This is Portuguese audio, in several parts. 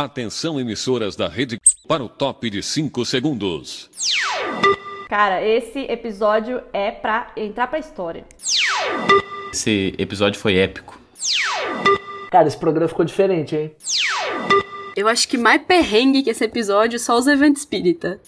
Atenção, emissoras da rede, para o top de 5 segundos. Cara, esse episódio é pra entrar pra história. Esse episódio foi épico. Cara, esse programa ficou diferente, hein? Eu acho que mais perrengue que esse episódio só os eventos espírita.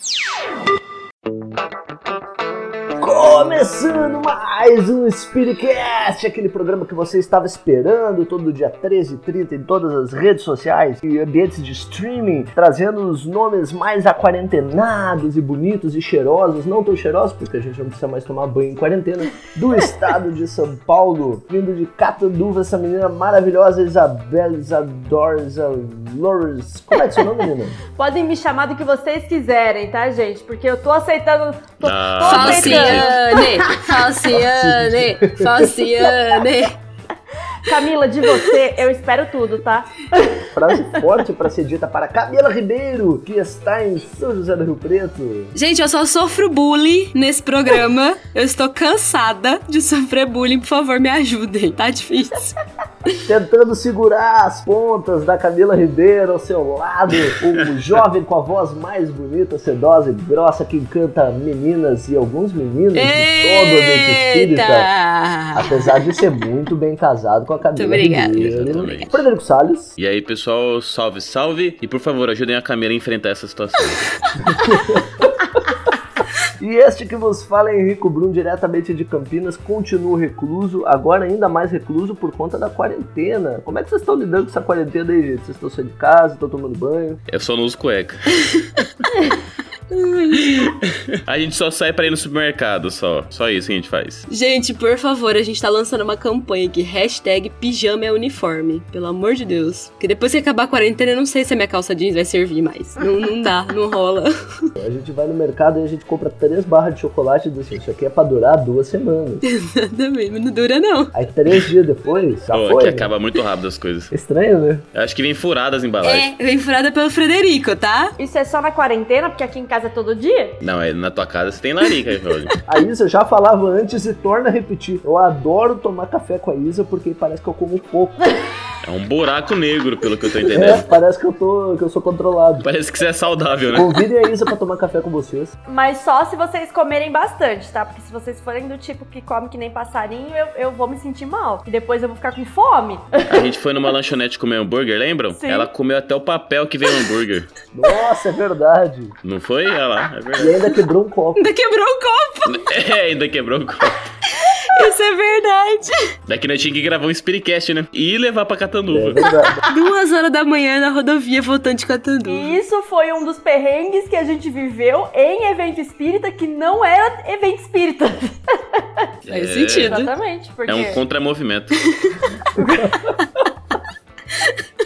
Começando mais um Spiritcast, aquele programa que você estava esperando todo dia 13 e 30 em todas as redes sociais e ambientes de streaming, trazendo os nomes mais aquarentenados e bonitos e cheirosos, não tão cheirosos porque a gente não precisa mais tomar banho em quarentena, do estado de São Paulo, vindo de Catanduva, essa menina maravilhosa, Isabela Isadora Loures. Como é que é seu nome, menina? Podem me chamar do que vocês quiserem, tá, gente? Porque eu tô aceitando. Tô, Ah, tô aceitando. Falciane! Falciane! Falciane! Camila, de você, eu espero tudo, tá? Frase forte para ser dita para Camila Ribeiro, que está em São José do Rio Preto. Gente, eu só sofro bullying nesse programa. Eu estou cansada de sofrer bullying. Por favor, me ajudem. Tá difícil. Tentando segurar as pontas da Camila Ribeiro ao seu lado, o jovem com a voz mais bonita, sedosa e grossa que encanta meninas e alguns meninos de todo o ambiente espírita. Eita! Apesar de ser muito bem casado com a Camila Muito obrigada. Ribeiro. Exatamente. Frederico Salles. E aí, pessoal, salve, salve. E por favor, ajudem a Camila a enfrentar essa situação. E este que vos fala é Henrico Brum, diretamente de Campinas, continua recluso, agora ainda mais recluso por conta da quarentena. Como é que vocês estão lidando com essa quarentena aí, gente? Vocês estão saindo de casa, estão tomando banho? Eu só não uso cueca. a gente só sai pra ir no supermercado, só. Só isso que a gente faz. Gente, por favor, a gente tá lançando uma campanha aqui. Hashtag pijama é uniforme. Pelo amor de Deus. Porque depois que acabar a quarentena, eu não sei se a minha calça jeans vai servir mais. Não, não dá, não rola. A gente vai no mercado e a gente compra três barras de chocolate e diz assim, isso aqui é pra durar duas semanas. Exatamente, mas não dura não. Aí três dias depois, já Pô, foi. né? acaba muito rápido as coisas. Estranho, né? Eu acho que vem furada as embalagens. É, vem furada pelo Frederico, tá? Isso é só na quarentena, porque aqui em casa é todo dia? Não, é na tua casa você tem larica, Jorge. A Isa já falava antes e torna a repetir. Eu adoro tomar café com a Isa porque parece que eu como pouco. É um buraco negro, pelo que eu tô É, entendendo. parece que eu, tô, que eu sou controlado. Parece que você é saudável, né? Convidem a Isa pra tomar café com vocês. Mas só se vocês comerem bastante, tá? Porque se vocês forem do tipo que come que nem passarinho, eu, eu vou me sentir mal. E depois eu vou ficar com fome. A gente foi numa lanchonete comer hambúrguer, lembram? Sim. Ela comeu até o papel que veio o hambúrguer. Nossa, é verdade. Não foi? Olha lá, é E verdade. ainda quebrou um copo. Ainda quebrou o copo. É, ainda quebrou o copo. Isso é verdade. Daqui nós tínhamos que gravar um Spiritcast, né? E levar pra É Catanduva. verdade. Duas horas da manhã na rodovia voltando de Catanduva. E isso foi um dos perrengues que a gente viveu em evento espírita que não era evento espírita. Faz É. sentido. Exatamente. Porque É um contramovimento.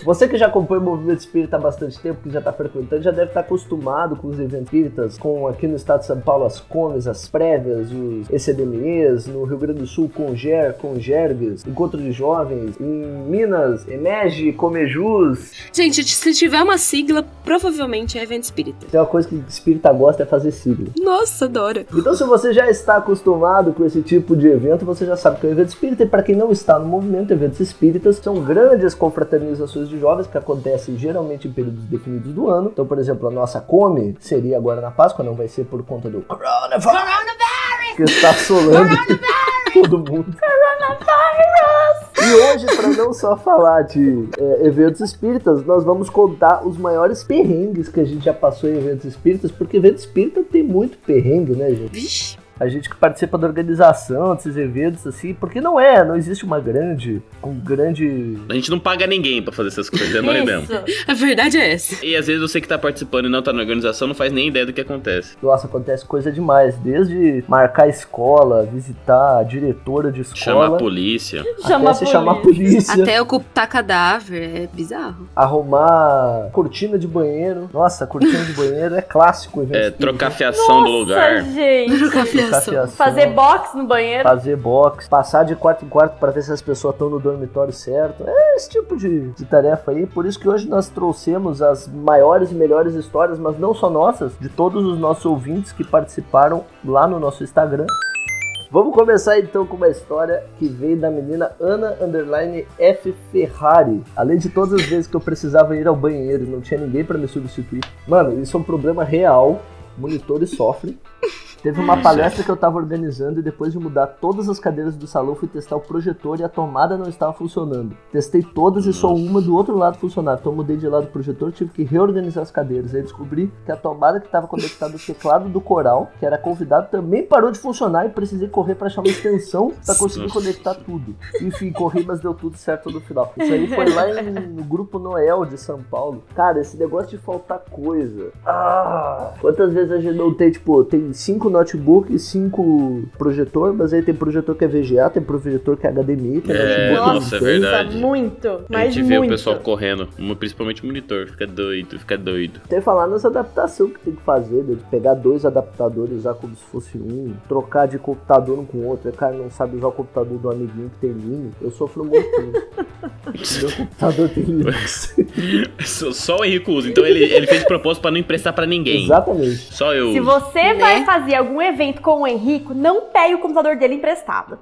Você que já acompanha o movimento espírita há bastante tempo, que já está frequentando, já deve estar acostumado com os eventos espíritas, com aqui no estado de São Paulo as comes, as prévias, os ECDMEs, no Rio Grande do Sul, Conger, Congergues, Encontro de Jovens, em Minas, Emege, Comejus. Gente, se tiver uma sigla, provavelmente é evento espírita. Tem uma coisa que espírita gosta é fazer sigla. Nossa, adora. Então, se você já está acostumado com esse tipo de evento, você já sabe que é um evento espírita. E para quem não está no movimento, eventos espíritas são grandes confraternizações de jovens que acontecem geralmente em períodos definidos do ano. Então, por exemplo, a nossa Come seria agora na Páscoa, não vai ser por conta do Coronavirus, que está assolando todo mundo. E hoje, para não só falar de é, eventos espíritas, nós vamos contar os maiores perrengues que a gente já passou em eventos espíritas, porque evento espírita tem muito perrengue, né, gente? Vixe. A gente que participa da organização desses eventos, assim, porque não é, não existe uma grande, um grande... A gente não paga ninguém pra fazer essas coisas, é nós mesmo. A verdade é essa. E às vezes você que tá participando e não tá na organização não faz nem ideia do que acontece. Nossa, acontece coisa demais, desde marcar escola, visitar a diretora de escola, Chama a polícia. Chama até se chamar a polícia, Até ocultar cadáver é bizarro. arrumar cortina de banheiro. Nossa, cortina de banheiro é clássico. evento É, trocar fiação do lugar. gente. Trocar Trocar fiação. Fazer box no banheiro. fazer box, passar de quarto em quarto para ver se as pessoas estão no dormitório certo. É esse tipo de, de tarefa aí. Por isso que hoje nós trouxemos as maiores e melhores histórias, mas não só nossas, de todos os nossos ouvintes que participaram lá no nosso Instagram. Vamos começar então com uma história que veio da menina Ana Underline F Ferrari. Além de todas as vezes que eu precisava ir ao banheiro e não tinha ninguém pra me substituir. Mano, isso é um problema real. Monitores sofrem. Teve uma palestra que eu tava organizando e depois de mudar todas as cadeiras do salão, fui testar o projetor e a tomada não estava funcionando. Testei todas e só uma do outro lado funcionava. Então eu mudei de lado do projetor, tive que reorganizar as cadeiras. Aí descobri que a tomada que estava conectada ao teclado do coral, que era convidado, também parou de funcionar e precisei correr para achar uma extensão para conseguir Nossa. conectar tudo. Enfim, corri, mas deu tudo certo no final. Isso aí foi lá em- no grupo Noel de São Paulo. Cara, esse negócio de faltar coisa. Ah! Quantas vezes a gente não tem, tipo, tem cinco notebook, cinco projetor, mas aí tem projetor que é VGA, tem projetor que é HDMI, tem É, notebook nossa, é verdade. Muito, A mas gente vê muito. o pessoal correndo, principalmente o monitor, fica doido, fica doido. Tem que falar nas adaptações que tem que fazer, né? de pegar dois adaptadores e usar como se fosse um, trocar de computador um com o outro. O cara não sabe usar o computador do amiguinho que tem Linux. Eu sofro muito com isso. Meu computador tem Linux. Só, só o Henrique usa, então ele, ele fez de propósito pra não emprestar pra ninguém. Exatamente. Só eu Se você Né? vai fazer algum evento com o Henrico, não pegue o computador dele emprestado.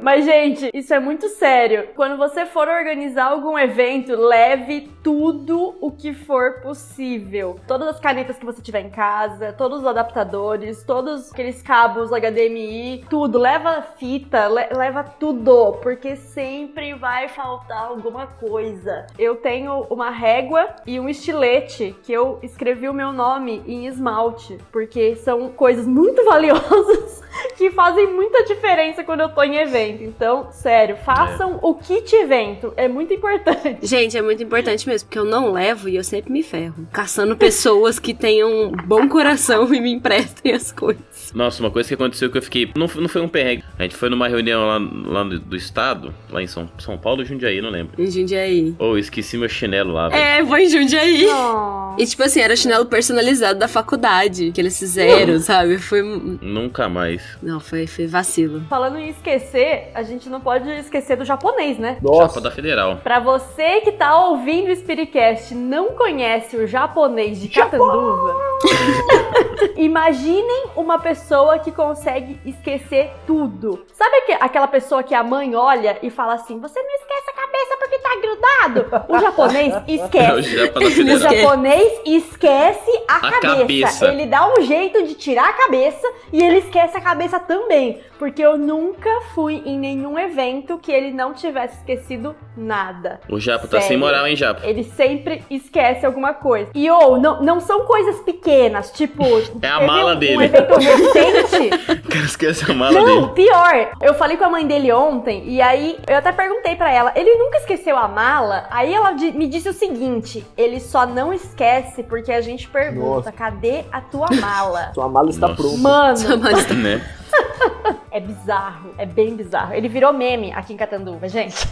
Mas, gente, isso é muito sério. Quando você for organizar algum evento, leve tudo o que for possível. Todas as canetas que você tiver em casa, todos os adaptadores, todos aqueles cabos HDMI, tudo. Leva fita, le- leva tudo, porque sempre vai faltar alguma coisa. Eu tenho uma régua e um estilete que eu escrevi o meu nome em esmalte, porque são coisas muito valiosas que fazem muita diferença quando eu tô em evento. Então, sério, façam o kit evento, é muito importante. Gente, é muito importante mesmo, porque eu não levo e eu sempre me ferro. Caçando pessoas que tenham bom coração e me emprestem as coisas. Nossa, uma coisa que aconteceu que eu fiquei. Não, não foi um perrengue. A gente foi numa reunião lá, lá do, do estado, lá em São, São Paulo Jundiaí, não lembro. Em Jundiaí. Ou esqueci meu chinelo lá, velho. É, vou em Jundiaí. Oh. E tipo assim, era chinelo personalizado da faculdade que eles fizeram, sabe? Foi. Nunca mais. Não, foi, foi vacilo. Falando em esquecer, a gente não pode esquecer do japonês, né? Chapa Nossa. da Federal. Pra você que tá ouvindo o Spiritcast e não conhece o japonês de Catanduva, imaginem uma pessoa que consegue esquecer tudo. Sabe aque- aquela pessoa que a mãe olha e fala assim: Você não esquece a cabeça porque tá grudado? O japonês É o esquece. Japa da O japonês esquece a, A cabeça. cabeça. Ele dá um jeito de tirar a cabeça e ele esquece a cabeça também. Porque eu nunca fui em nenhum evento que ele não tivesse esquecido nada. O Japa tá sem Sério. moral, hein, Japa? Ele sempre esquece alguma coisa. E ou não, não são coisas pequenas, tipo. É a mala um, dele. Um evento recente. O cara esquece a mala Não, dele. pior. Eu falei com a mãe dele ontem e aí eu até perguntei pra ela. Ele nunca esqueceu a mala? Aí ela me disse o seguinte: ele só não esquece porque a gente pergunta: Nossa. cadê a tua mala? Sua mala está Nossa. pronta. Mano, Mas né? é bizarro. É bem bizarro. Ele virou meme aqui em Catanduva, gente.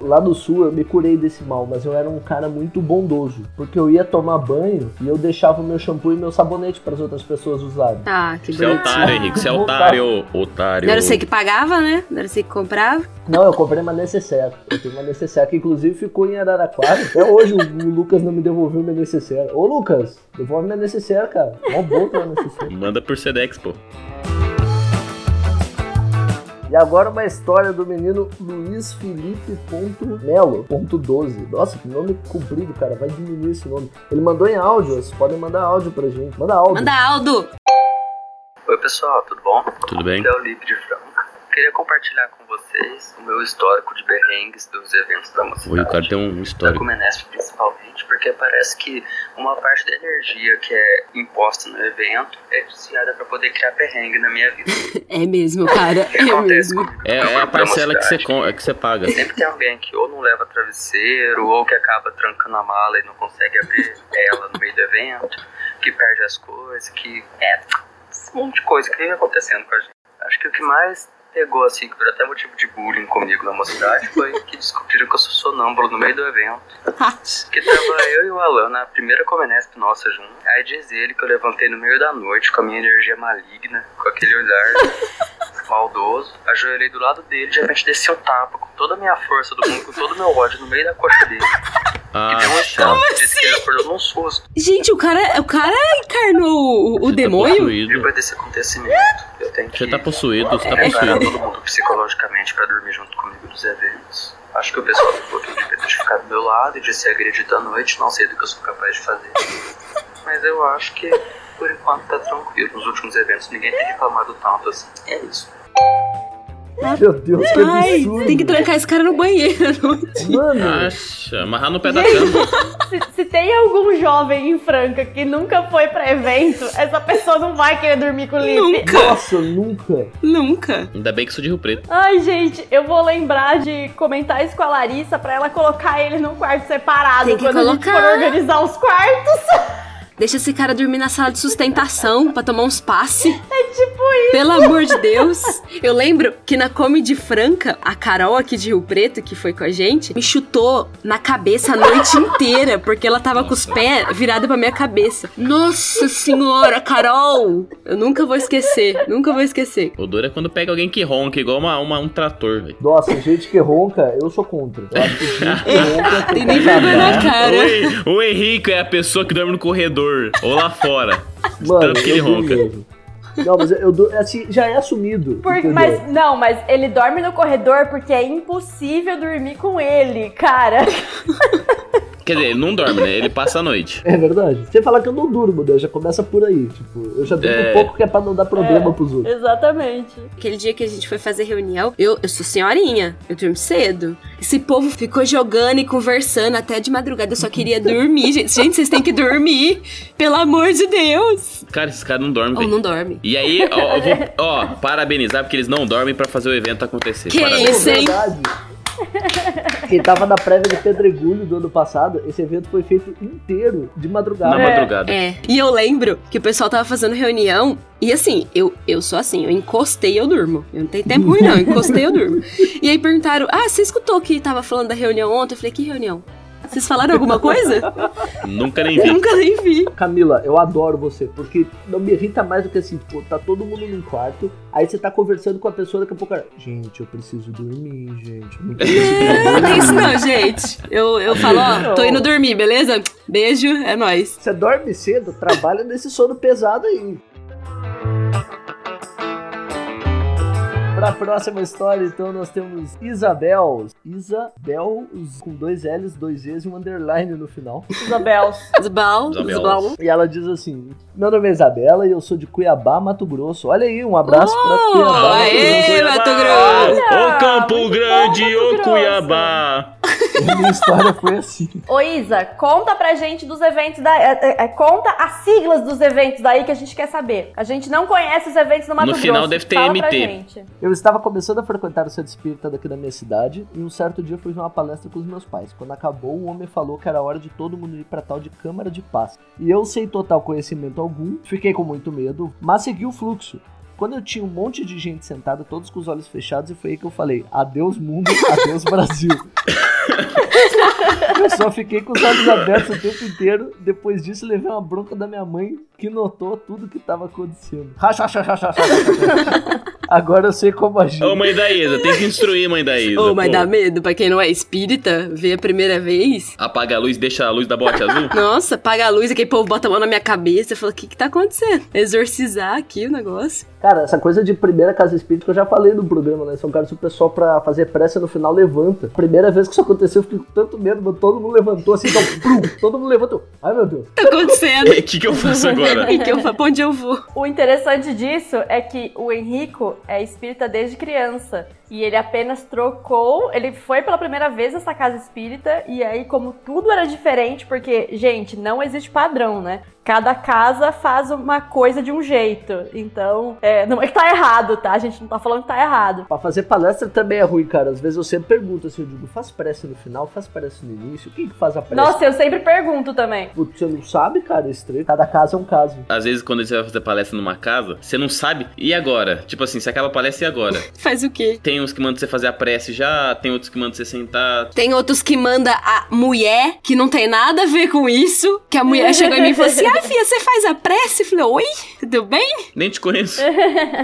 Lá no sul eu me curei desse mal, mas eu era um cara muito bondoso. Porque eu ia tomar banho e eu deixava o meu shampoo e meu sabonete para as outras pessoas usarem. Ah, que Você é bonitinho. otário, Henrique. Você é otário. Otário. Não era você que pagava, né? Não era você que comprava. Não, eu comprei uma necessaire. Eu tenho uma necessaire que inclusive ficou em Araraquara. Até hoje o, o Lucas não me devolveu minha necessaire. Ô Lucas, devolve minha necessaire, cara. Mó bom ter uma necessaire. Manda por Sedex, pô. E agora uma história do menino Luiz Felipe ponto Melo, ponto 12. Nossa, que nome comprido, cara. Vai diminuir esse nome. Ele mandou em áudio, vocês podem mandar áudio pra gente. Manda áudio. Manda Aldo! Oi pessoal, tudo bom? Tudo bem? Aqui é o Lipe de Franca. Queria compartilhar com vocês o meu histórico de berrengues dos eventos da mocidade. Oi, o cara tem um da histórico. Comenesp principalmente, porque parece que uma parte da energia que é imposta no evento é desviada para poder criar perrengue na minha vida. É mesmo, cara. É mesmo. comigo? É, é a da parcela que você, é que você paga. Sempre tem alguém que ou não leva travesseiro, ou que acaba trancando a mala e não consegue abrir ela no meio do evento, que perde as coisas, que. É, um monte de coisa que vem acontecendo com a gente. Acho que o que mais pegou, assim, que foi até motivo de bullying comigo na mocidade, foi que descobriram que eu sou sonâmbulo no meio do evento. Que tava eu e o Alan na primeira Comenesp nossa junto. Aí diz ele que eu levantei no meio da noite com a minha energia maligna, com aquele olhar maldoso. Ajoelhei do lado dele, de repente desci um tapa com toda a minha força do mundo, com todo o meu ódio no meio da coxa dele. Ah, E deu um chato. escândalo, disse que ele acordou num susto. Gente, o cara, o cara encarnou o, o tá demônio? Depois desse acontecimento, eu tenho que Você tá possuído, você tá possuído. todo mundo psicologicamente pra dormir junto comigo nos eventos. Acho que o pessoal eu devia ter ficado do meu lado e de ser agredido à noite, não sei do que eu sou capaz de fazer. Mas eu acho que, por enquanto, tá tranquilo. Nos últimos eventos, ninguém tem reclamado tanto assim. É isso. Meu Deus, que Ai, absurdo. tem que trancar esse cara no banheiro à noite. Mano, Acha, amarrar no pé da cama. Se, se tem algum jovem em Franca que nunca foi pra evento, essa pessoa não vai querer dormir com o Lipe. Nunca, nossa, nunca. nunca. Ainda bem que sou de Rio Preto. Ai, gente, eu vou lembrar de comentar isso com a Larissa pra ela colocar ele num quarto separado Tem que quando a gente colocar. for organizar os quartos. Deixa esse cara dormir na sala de sustentação pra tomar uns passe. É tipo isso. Pelo amor de Deus. Eu lembro que na Comedy Franca, a Carol aqui de Rio Preto, que foi com a gente, me chutou na cabeça a noite inteira, porque ela tava com os pés virados pra minha cabeça. Nossa senhora, Carol! Eu nunca vou esquecer, nunca vou esquecer. O duro é quando pega alguém que ronca, igual uma, uma- um trator, velho. Nossa, gente que ronca, eu sou contra. Eu acho que gente que ronca Tem nem vergonha na cara. O, o Henrique é a pessoa que dorme no corredor ou lá fora. Mano, Tanto que ele eu ronca. mesmo. Não, mas eu dou, assim, já é assumido. Por- mas não, mas ele dorme no corredor porque é impossível dormir com ele, cara. Quer dizer, ele não dorme, né? Ele passa a noite. É verdade. Você falar que eu não durmo, Deus, já começa por aí. Tipo, eu já durmo É. um pouco que é pra não dar problema pros outros. Exatamente. Aquele dia que a gente foi fazer reunião, eu, eu sou senhorinha, eu durmo cedo. Esse povo ficou jogando e conversando até de madrugada. Eu só queria dormir, gente. Gente, vocês têm que dormir. Pelo amor de Deus. Cara, esses caras não dormem, Ou não dorme. E aí, ó, eu vou, ó, parabenizar porque eles não dormem pra fazer o evento acontecer. Que Parabéns. isso, hein? verdade. Quem tava na prévia de Pedregulho do ano passado, esse evento foi feito inteiro de madrugada. Na madrugada. É. E eu lembro que o pessoal tava fazendo reunião. E assim, eu, eu sou assim, eu encostei, eu durmo. Eu não tenho tempo ruim, não. Eu encostei, eu durmo. E aí perguntaram: Ah, você escutou que tava falando da reunião ontem? Eu falei, que reunião? Vocês falaram alguma coisa? Nunca nem vi. nunca nem vi. Camila, eu adoro você, porque não me irrita mais do que assim, pô, tá todo mundo num quarto, aí você tá conversando com a pessoa, daqui a pouco, gente, eu preciso dormir, gente. Não tem isso não, gente. Eu, eu falo, ó, tô indo dormir, beleza? Beijo, é nóis. Você dorme cedo, trabalha nesse sono pesado aí. Pra próxima história, então, nós temos Isabel. Isabel com dois L's, dois E's e um underline no final. Isabel. Isabel. zbal. E ela diz assim: Meu nome é Isabela e eu sou de Cuiabá, Mato Grosso. Olha aí, um abraço pra Cuiabá. Mato aê! Grosso. Mato Grosso. Ô Campo Grande, Mato ô. Cuiabá. A minha história foi assim. Ô Isa, conta pra gente dos eventos da. é, é, é, conta as siglas dos eventos daí que a gente quer saber. A gente não conhece os eventos no Mato No Grosso. final deve ter Fala pra MT. gente. Eu estava começando a frequentar o centro espírita daqui da minha cidade e um certo dia fui numa palestra com os meus pais. Quando acabou, o homem falou que era hora de todo mundo ir pra tal de Câmara de Paz. E eu, sem total conhecimento algum, fiquei com muito medo, mas segui o fluxo. Quando eu tinha um monte de gente sentada, todos com os olhos fechados, e foi aí que eu falei: adeus mundo, adeus Brasil. eu só fiquei com os olhos abertos o tempo inteiro. Depois disso, levei uma bronca da minha mãe, que notou tudo que estava acontecendo. Agora eu sei como agir. Ô mãe da Isa, tem que instruir mãe da Isa. Ô, mas pô. dá medo pra quem não é espírita, ver a primeira vez. Apaga a luz, deixa a luz da bote azul. Nossa, apaga a luz, aquele povo bota a mão na minha cabeça. Eu falo, o que que tá acontecendo? Exorcizar aqui o negócio. Cara, essa coisa de primeira casa espírita que eu já falei no programa, né? São caras que o pessoal pra fazer pressa no final levanta. Primeira vez que isso aconteceu, eu fiquei com tanto medo, mano. Todo mundo levantou assim, então, prum, todo mundo levantou. Ai, meu Deus. O que tá acontecendo? O que, que eu faço agora? O que que eu fa- pra onde eu vou? O interessante disso é que o Henrico é espírita desde criança. E ele apenas trocou, ele foi pela primeira vez nessa casa espírita, e aí, como tudo era diferente, porque, gente, não existe padrão, né? Cada casa faz uma coisa de um jeito. Então, é, não é que tá errado, tá? A gente não tá falando que tá errado. Pra fazer palestra também é ruim, cara. Às vezes eu sempre pergunto assim, eu digo, faz prece no final, faz prece no início. Quem que faz a prece? Nossa, eu sempre pergunto também. Putz, Você não sabe, cara, é estranho. Cada caso é um caso. Às vezes, quando você vai fazer palestra numa casa, você não sabe. E agora? Tipo assim, se acaba a palestra, e agora? Faz o quê? Tem tem uns que mandam você fazer a prece já, tem outros que mandam você sentar. Tem outros que manda a mulher, que não tem nada a ver com isso, que a mulher chegou em mim e falou assim, ah, filha, você faz a prece? Eu falei, oi, tudo bem? Nem te conheço.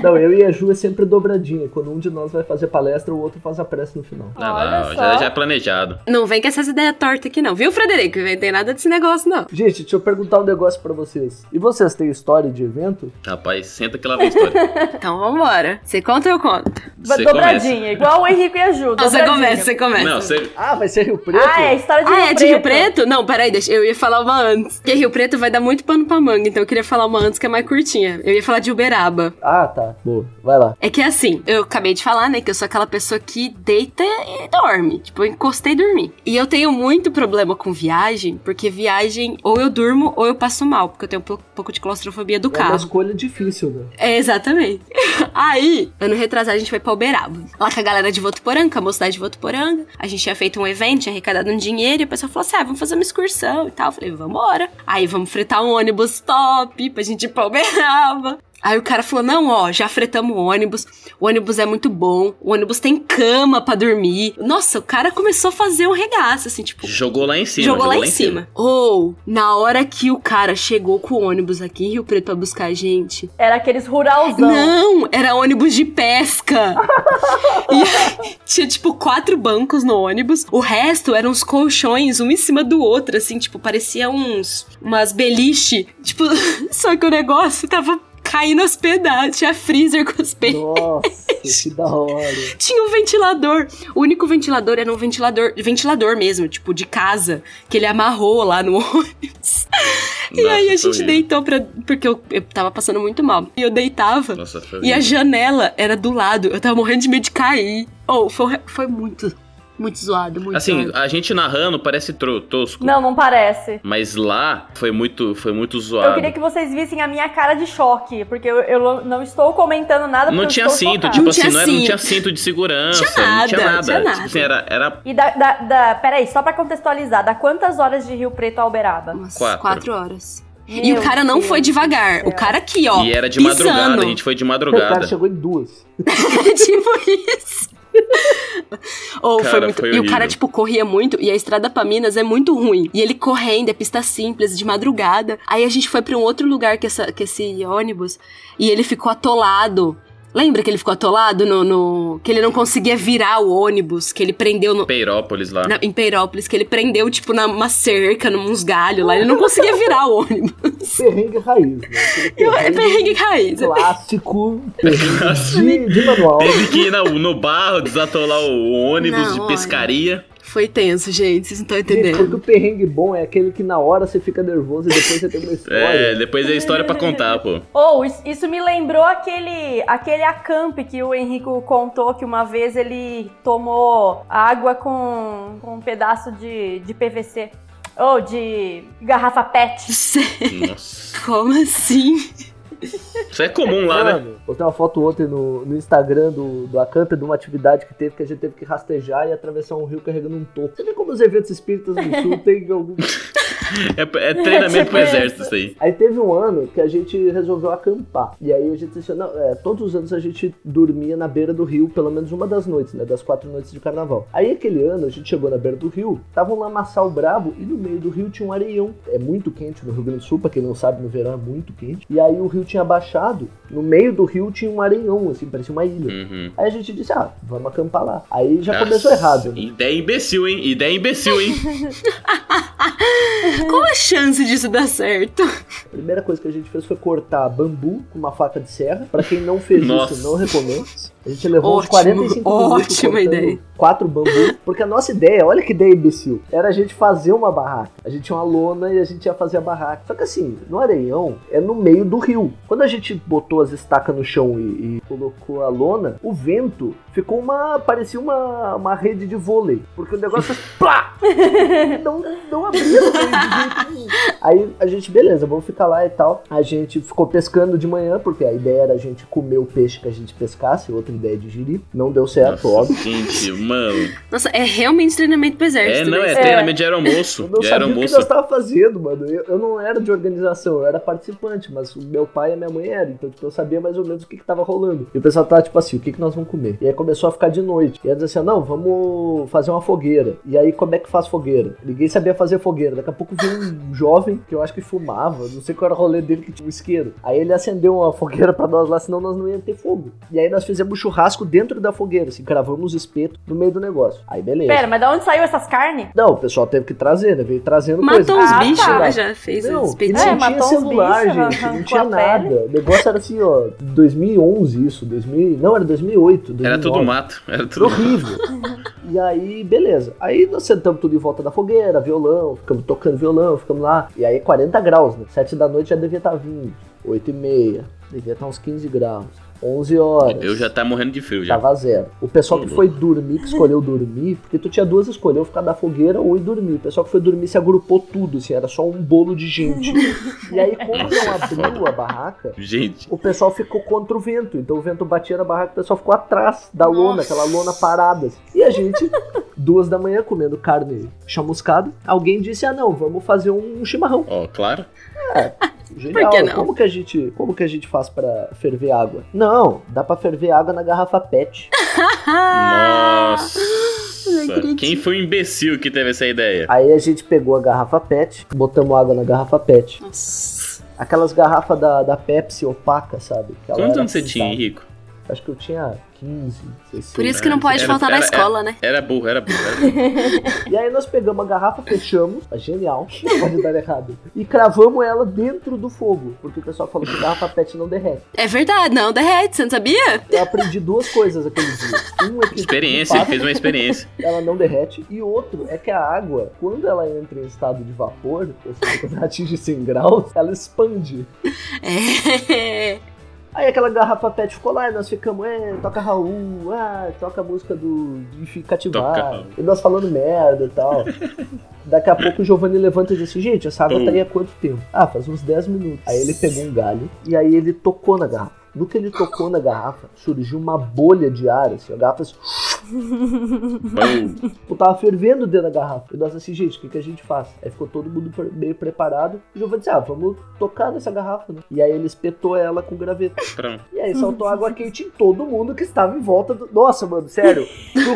Não, eu e a Ju é sempre dobradinha. Quando um de nós vai fazer palestra, o outro faz a prece no final. Ah, Olha só. já, já é planejado. Não vem com essas ideias tortas aqui não, viu, Frederico? Não tem nada desse negócio não. Gente, deixa eu perguntar um negócio pra vocês. E vocês têm história de evento? Rapaz, senta que lá vem história. Então vambora. Você conta ou eu conto? Você dobradinha, igual o Henrique e a Ju. Não, você começa, você começa. Não, você. Ah, vai ser Rio Preto? Ah, é história de Ah, Rio é de Rio Preto? Não, peraí, deixa, eu ia falar uma antes. Porque Rio Preto vai dar muito pano pra manga, então eu queria falar uma antes que é mais curtinha. Eu ia falar de Uberaba. Ah, tá. Boa. Vai lá. É que é assim, eu acabei de falar, né, que eu sou aquela pessoa que deita e dorme. Tipo, eu encostei e dormi. E eu tenho muito problema com viagem, porque viagem, ou eu durmo ou eu passo mal, porque eu tenho um pouco- de claustrofobia do É uma carro. escolha difícil, né? É, exatamente. Aí, ano retrasado, a gente foi pra Uberaba. Lá com a galera de Votuporanga, com a mocidade de Votuporanga. A gente tinha feito um evento, tinha arrecadado um dinheiro, e o pessoal falou assim: ah, vamos fazer uma excursão e tal. Eu falei, vambora. Aí, vamos fretar um ônibus top pra gente ir pra Uberaba. Aí o cara falou: não, ó, já fretamos o ônibus, o ônibus é muito bom, o ônibus tem cama pra dormir. Nossa, o cara começou a fazer um regaço, assim, tipo, Jogou lá em cima. Jogou lá em cima. Ou, na hora que o cara chegou com o ônibus aqui em Rio Preto pra buscar a gente. Era aqueles ruralzão. Não, era ônibus de pesca. e tinha, tipo, quatro bancos no ônibus. O resto eram uns colchões, um em cima do outro, assim, tipo, parecia uns. umas beliche. Tipo, só que o negócio tava caindo aos pedaços. Tinha freezer com os pedaços. Nossa, que da hora. Tinha um ventilador. O único ventilador era um ventilador, ventilador mesmo, tipo, de casa, que ele amarrou lá no ônibus. e Nossa, aí a gente horrível. deitou pra. Porque eu, eu tava passando muito mal. E eu deitava. Nossa, E a janela era do lado. Eu tava morrendo de medo de cair. Oh, foi, foi muito, muito zoado, muito Assim, zoado. a gente narrando parece tosco. Não, não parece. Mas lá foi muito, foi muito zoado. Eu queria que vocês vissem a minha cara de choque, porque eu, eu não estou comentando nada Não eu tinha estou cinto, chocada. tipo Não assim, tinha não, era, não cinto. tinha cinto de segurança. Tinha não tinha nada, nada. tinha Tipo nada. assim, era, era E da, da, da- Peraí, só pra contextualizar, dá quantas horas de Rio Preto a Uberaba? Umas quatro. quatro horas. e Meu o cara não Deus foi devagar. céu. O cara aqui, ó. E era de pisando. madrugada, a gente foi de O cara madrugada. chegou em duas. tipo isso. Ou foi Cara, muito. foi e o cara, tipo, corria muito. E a estrada pra Minas é muito ruim. E ele correndo, é pista simples, de madrugada. Aí a gente foi pra um outro lugar que, essa, que esse ônibus. E ele ficou atolado. Lembra que ele ficou atolado no, no- Que ele não conseguia virar o ônibus, que ele prendeu no. Peirópolis lá. na- em Peirópolis, que ele prendeu, tipo, numa cerca, nos galhos lá. Ele não conseguia virar o ônibus. Perrengue raiz, né? Aquele É perrengue raiz. clássico, perrengue de, de manual. Teve que ir no, no barro, desatolar o ônibus Não, de olha. Foi tenso, gente. Vocês não estão Gente, porque entendendo. o perrengue bom é aquele que na hora você fica nervoso e depois você tem uma história. É, depois é história pra contar, pô. Ou isso, isso me lembrou aquele aquele acamp que o Henrico contou que uma vez ele tomou água com, com um pedaço de, de PVC. Ou de garrafa PET. Nossa. Como assim? Isso é comum lá, né? Mano, postei uma foto ontem no, no Instagram do, do Acamp de uma atividade que teve que a gente teve que rastejar e atravessar um rio carregando um toco. Você vê como os eventos espíritas do sul tem algum. É, é treinamento pro Tipo exército isso aí. Aí teve um ano que a gente resolveu acampar. E aí a gente disse, não, é, todos os anos a gente dormia na beira do rio, pelo menos uma das noites, né? Das quatro noites de carnaval. Aí aquele ano a gente chegou na beira do rio, tava um lamaçal brabo e no meio do rio tinha um areião. É muito quente no Rio Grande do Sul, pra quem não sabe, no verão é muito quente. E aí o rio tinha baixado, no meio do rio tinha um areião, assim, parecia uma ilha. Uhum. Aí a gente disse, ah, vamos acampar lá. Aí já Nossa, começou errado. Né? Ideia imbecil, hein? Ideia imbecil, hein? Qual a chance disso dar certo? A primeira coisa que a gente fez foi cortar bambu com uma faca de serra. Pra quem não fez Nossa. isso, não recomendo. A gente levou uns Ótimo, 45 minutos ótima cortando ideia. quatro bambu. Porque a nossa ideia, olha que ideia imbecil, era a gente fazer uma barraca. A gente tinha uma lona e a gente ia fazer a barraca. Só que assim, no areião é no meio do rio. Quando a gente botou as estacas no chão e, e colocou a lona, o vento ficou uma. parecia uma, uma rede de vôlei. Porque o negócio fez plá! não, não abria rio. Aí a gente, beleza, vamos ficar lá e tal. A gente ficou pescando de manhã, porque a ideia era a gente comer o peixe que a gente pescasse, outra ideia de giri. Não deu certo, Nossa, óbvio. Gente, mano. Nossa, é realmente treinamento pro É, exército. não, né? é treinamento de aeromoço. Eu não De sabia o que aeromoço. nós tava fazendo, mano. Eu, eu não era de organização, eu era participante, mas o meu pai e a minha mãe eram. Então, tipo, eu sabia mais ou menos o que, que tava rolando. E o pessoal tava, tipo assim, o que, que nós vamos comer? E aí começou a ficar de noite. E aí dizer assim, não, vamos fazer uma fogueira. E aí, como é que faz fogueira? Ninguém sabia fazer fogueira. Daqui a pouco veio um jovem, que eu acho que fumava, não sei qual era o rolê dele, que tinha um isqueiro. Aí ele acendeu uma fogueira pra nós lá, senão nós não íamos ter fogo. E aí nós fizemos churrasco dentro da fogueira, assim, cravamos os espetos no meio do negócio. Aí beleza. Pera, mas de onde saiu essas carnes? Não, o pessoal teve que trazer, né? Veio trazendo Matou coisa. uns Ah, bichos, tá. Já fez Não, os e espetinhos. É, não tinha matou celular, bichos, gente, não tinha nada. pele. O negócio era assim, ó, 2011 isso, 2000, não, era 2008, 2009. Era tudo mato. Era tudo mato. horrível. e aí, beleza. Aí nós sentamos tudo em volta da fogueira, violão, ficamos tocando violão, ficamos lá. E aí 40 graus, né? 7 da noite já devia estar 20, 8 e meia, devia estar uns 15 graus. 11 horas. Eu já tá morrendo de frio já. Tava zero. O pessoal que foi dormir, que escolheu dormir, porque tu tinha duas escolhas, ou ficar na fogueira ou ir dormir. O pessoal que foi dormir se agrupou tudo, assim, era só um bolo de gente. e aí, como não abriu a barraca, Gente, o pessoal ficou contra o vento. Então o vento batia na barraca, o pessoal ficou atrás da lona, aquela lona parada. assim. E a gente, duas da manhã, comendo carne chamuscada, alguém disse: Ah, não, vamos fazer um chimarrão. ó, claro. Genial. que não? Como que a gente, como que a gente faz pra ferver água? Não, dá pra ferver água na garrafa PET. Nossa. Quem foi o imbecil que teve essa ideia? Aí a gente pegou a garrafa PET, botamos água na garrafa PET. Nossa. Aquelas garrafas da, da Pepsi opaca, sabe? Quantos anos você tinha, pintada. Henrico? Acho que eu tinha 15, 16. Por isso que não pode Era- faltar na era- escola, né? Era burro, era burro. Era burro. E aí nós pegamos a garrafa, fechamos, genial, não pode dar errado. E cravamos ela dentro do fogo, porque o pessoal falou que garrafa PET não derrete. É verdade, não derrete, você não sabia? Eu aprendi duas coisas aquele dia. Um é que experiência, ele fez uma experiência. ela não derrete. E outro é que a água, quando ela entra em estado de vapor, ou seja, quando ela atinge 100 graus, ela expande. É. Aí aquela garrafa PET ficou lá e nós ficamos, é, toca Raul, ah, toca a música do de cativar. E nós falando merda e tal. Daqui a pouco o Giovanni levanta e diz assim, gente, essa água tá aí há quanto tempo? Ah, faz uns 10 minutos. Aí ele pegou um galho e aí ele tocou na garrafa. No que ele tocou na garrafa, surgiu uma bolha de ar, assim, a garrafa assim, Bom, Tipo, tava fervendo dentro da garrafa. E nós assim, gente, o que, que a gente faz? Aí ficou todo mundo meio preparado. E o Giovanni disse, ah, vamos tocar nessa garrafa, né? E aí ele espetou ela com graveto. pronto. E aí saltou água quente em todo mundo que estava em volta do... Nossa, mano, sério.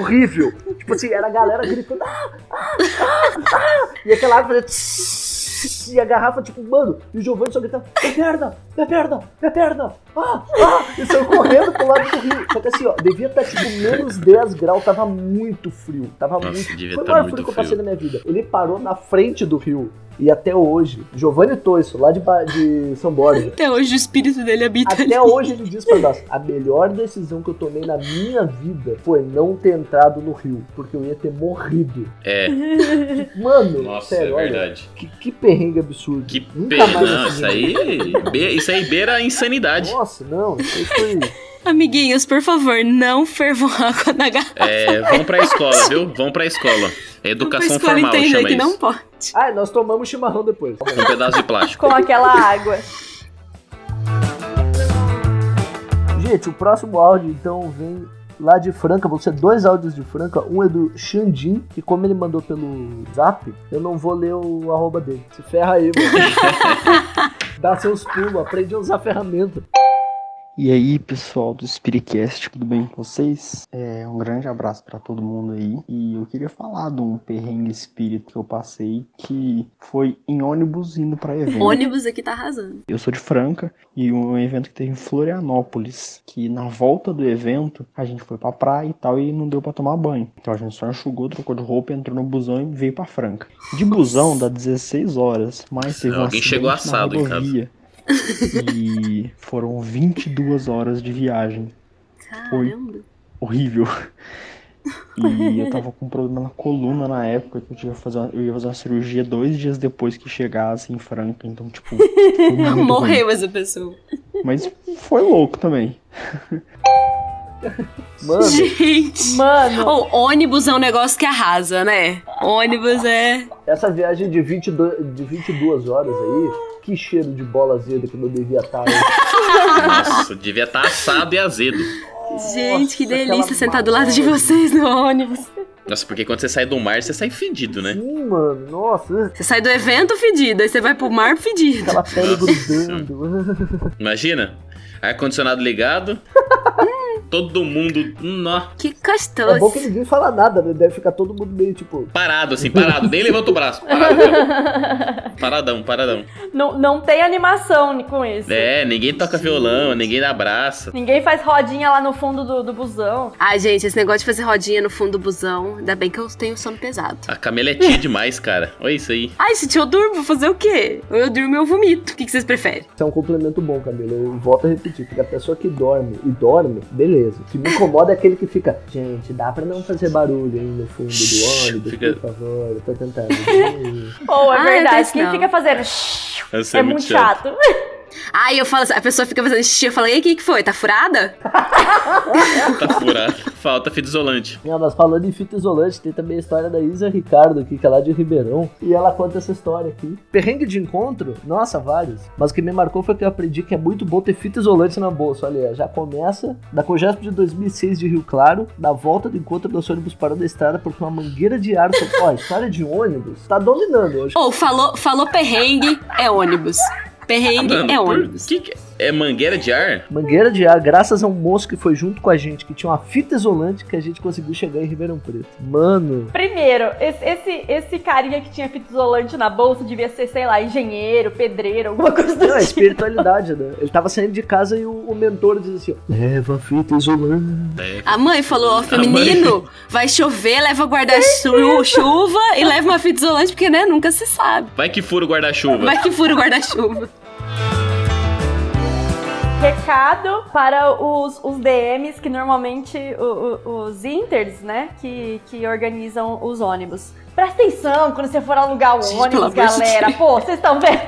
horrível. Tipo assim, era a galera gritando, ah, ah, ah, ah. E aquela água fazia... tss, E a garrafa, tipo, mano, e o Giovanni só gritando, minha perna, minha perna, minha perna, ah, ah, e saiu correndo pro lado do rio. Só que assim, ó, devia estar tipo menos 10 graus, tava muito frio, tava Nossa, muito devia Foi o tá maior frio que eu passei na minha vida. Ele parou na frente do rio. E até hoje, Giovanni Toisso, lá de, Ba- de São Borja, Até hoje o espírito dele habita ali. até hoje ele diz pra nós: a melhor decisão que eu tomei na minha vida foi não ter entrado no rio, porque eu ia ter morrido. É, Mano, nossa, sério, é olha, verdade. que, que perrengue absurdo. Que Nunca mais Não, isso aí. be- Isso aí beira a insanidade. Nossa, não, isso aí foi. Amiguinhos, por favor, não fervam água na garrafa. É, vão pra escola, viu? Vão pra escola. É educação pra escola formal, chama que isso. não pode. Ah, nós tomamos chimarrão depois. Um pedaço de plástico. Com aquela água. Gente, o próximo áudio então vem lá de Franca. Vão ser dois áudios de Franca. Um é do Xandim, que como ele mandou pelo zap, eu não vou ler o arroba dele. Se ferra aí, mano. Dá seus pulos, aprende a usar ferramenta. E aí, pessoal do Spiritcast, tudo bem com vocês? É, um grande abraço pra todo mundo aí. E eu queria falar de um perrengue espírito que eu passei, que foi em ônibus indo pra evento. Ônibus aqui tá arrasando. Eu sou de Franca e um evento que teve em Florianópolis, que na volta do evento a gente foi pra praia e tal e não deu pra tomar banho. Então a gente só enxugou, trocou de roupa, entrou no busão e veio pra Franca. De busão dá 16 horas, mas teve um Alguém chegou na assado em casa. E foram 22 horas de viagem. Caramba. Horrível. E eu tava com um problema na coluna na época, que eu, tinha que fazer uma, eu ia fazer uma cirurgia dois dias depois que chegasse em Franca, então, tipo, foi muito ruim. Morreu essa pessoa. Mas foi louco também. Mano, Gente. Mano, Ô, ônibus é um negócio que arrasa, né? Ônibus é. essa viagem de, 22, de 22 horas aí, que cheiro de bola azeda que não devia estar aí. Nossa, devia estar assado e azedo. Gente, que delícia sentar do lado de vocês no ônibus. Nossa, porque quando você sai do mar, você sai fedido, né? Sim, mano, nossa, Você sai do evento fedido, aí você vai pro mar fedido. aquela pele Nossa. grudando. Imagina, ar-condicionado ligado, todo mundo nó, Que É bom que ninguém fala nada, né? Deve ficar todo mundo meio tipo. parado assim, parado, nem levanta o braço. Parado. Paradão, paradão. não, não tem animação com isso. É, ninguém toca violão, ninguém dá abraço. Ninguém faz rodinha lá no fundo do, do busão. Ai, gente, esse negócio de fazer rodinha no fundo do busão, ainda bem que eu tenho sono pesado. A Camila é tia demais, cara. Olha isso aí. Ai, gente, eu durmo, vou fazer o quê? Ou eu durmo ou eu vomito. O que que vocês preferem? Isso é um complemento bom, Camila. Eu volto a repetir, porque a pessoa que dorme e dorme, beleza. O que me incomoda é aquele que fica, gente, dá pra não fazer barulho aí no fundo do ônibus, Fica- por favor, eu tô tentando. Ou é Ah, verdade, quem não. fica fazendo Isso é muito chato. Ai, eu falo assim, a pessoa fica fazendo xixi, eu falo, e aí, o que que foi? Tá furada? Tá furado. Falta fita isolante. Não, mas falando em fita isolante, tem também a história da Isa Ricardo aqui, que é lá de Ribeirão. E ela conta essa história aqui. Perrengue de encontro? Nossa, vários. Mas o que me marcou foi que eu aprendi que é muito bom ter fita isolante na bolsa. Olha, já começa da Cogesp de 2006 de Rio Claro, da volta do encontro do ônibus parou da estrada porque uma mangueira de ar... Ó, a história de ônibus tá dominando hoje. Ou falou, falou perrengue, é ônibus. Perrengue Mano, é por ônibus. que que- É mangueira de ar? Mangueira de ar, graças a um moço que foi junto com a gente, que tinha uma fita isolante que a gente conseguiu chegar em Ribeirão Preto. Mano, Primeiro, esse, esse, esse carinha que tinha fita isolante na bolsa devia ser, sei lá, engenheiro, pedreiro, alguma coisa do Não, é tipo. espiritualidade, né? Ele tava saindo de casa e o, o mentor diz assim: ó, leva a fita isolante. A mãe falou, ó, A mãe- menino, vai chover, leva guarda-chuva e leva uma fita isolante, porque, né, nunca se sabe. Vai que fura o guarda-chuva. Vai que fura o guarda-chuva. Recado para os, os DMs, que normalmente o- o- os Inters, né, que, que organizam os ônibus. Presta atenção quando você for alugar o Gente, ônibus, de galera. Pô, vocês estão vendo?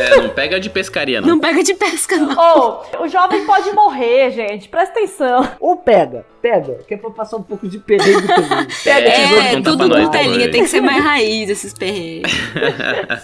É, não pega de pescaria, não. Não pega de pesca, não. Ou, o jovem pode morrer, gente. Presta atenção. Ou pega, pega, que é pra passar um pouco de perrengue também. Pega É, tesouro. É, tudo com telinha, tem que ser mais raiz esses perrengues.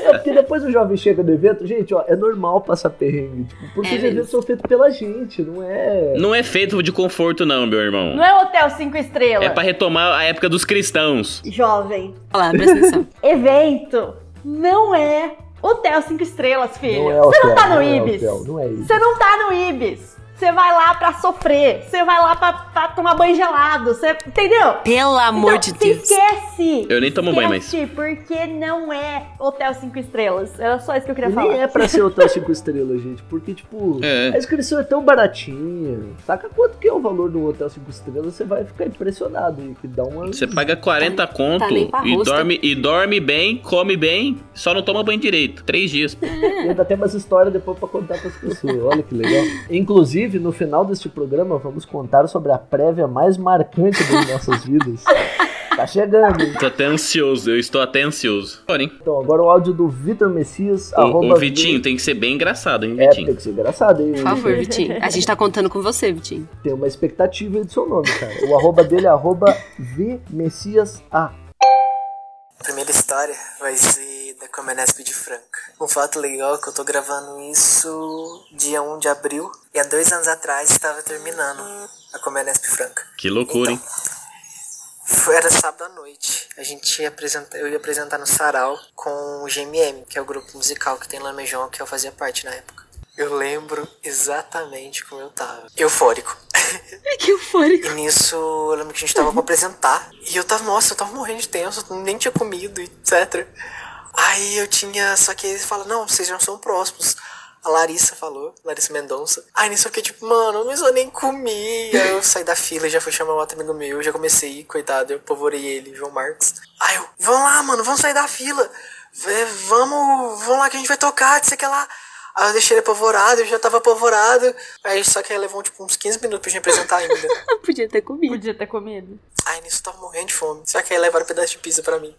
É, porque depois o jovem chega no evento, gente, ó, é normal passar perrengue, tipo, porque É os eventos são feitos pela gente, não é. Não é feito de conforto, não, meu irmão. Não é hotel cinco estrelas. É pra retomar a época dos cristãos. Jovem. Olha lá, presta atenção. Evento não é hotel cinco estrelas, filho. Não é Você não tá no não é Ibis. hotel, não é isso. Você não tá no Ibis. Você vai lá pra sofrer. Você vai lá pra, pra tomar banho gelado. Você, entendeu? Pelo amor então, de se Deus. esquece. Eu nem tomo banho mais. Esquece, porque não é hotel cinco estrelas. Era só isso que eu queria E falar. nem é pra ser hotel 5 estrelas, gente, porque, tipo, É. a inscrição é tão baratinha. Saca quanto que é o valor do hotel 5 estrelas? Você vai ficar impressionado que dá uma. Você paga 40 conto nem pra e, rosto. dorme, e dorme bem, come bem, só não toma banho direito. Três dias. E ainda tem umas histórias depois pra contar pras pessoas. Olha que legal. Inclusive, no final deste programa, vamos contar sobre a prévia mais marcante das nossas vidas. Tá chegando, hein? Tô até ansioso, eu estou até ansioso. Porém, Então, agora o áudio do Vitor Messias. o, o Vitinho tem que ser bem engraçado, hein, É, Vitinho? tem que ser engraçado, hein? Por favor, Vitinho. A gente tá contando com você, Vitinho. Tem uma expectativa aí do seu nome, cara. O arroba dele é arroba vmessiasa. A primeira história vai ser da Comenesp de Franca. Um fato legal é que eu tô gravando isso dia 1 de abril e há dois anos atrás estava terminando a Comenesp Franca. Que loucura, hein? Foi, era sábado à noite. A gente ia apresentar, eu ia apresentar no Sarau com o GMM, que é o grupo musical que tem lá no Meijão, que eu fazia parte na época. Eu lembro exatamente como eu tava. Eufórico. Que eufórico. E nisso, eu lembro que a gente tava pra apresentar. E eu tava, nossa, eu tava morrendo de tenso, nem tinha comido, etc. Aí eu tinha. Só que eles falam, não, vocês já são próximos. A Larissa falou, Larissa Mendonça. Aí nisso eu fiquei tipo, mano, mas eu nem comi. Aí eu saí da fila, já fui chamar um outro amigo meu, já comecei coitado, eu pavorei ele, João Marcos. Aí eu, vamos lá, mano, vamos sair da fila. Vé, Vamos, vamos lá que a gente vai tocar, disse que lá. Aí eu deixei ele apavorado, eu já tava apavorado. Aí só que aí levou tipo uns 15 minutos pra gente apresentar ainda. Podia ter comido. Podia ter comido. Aí nisso tava morrendo de fome. Só que aí levaram um pedaço de pizza pra mim.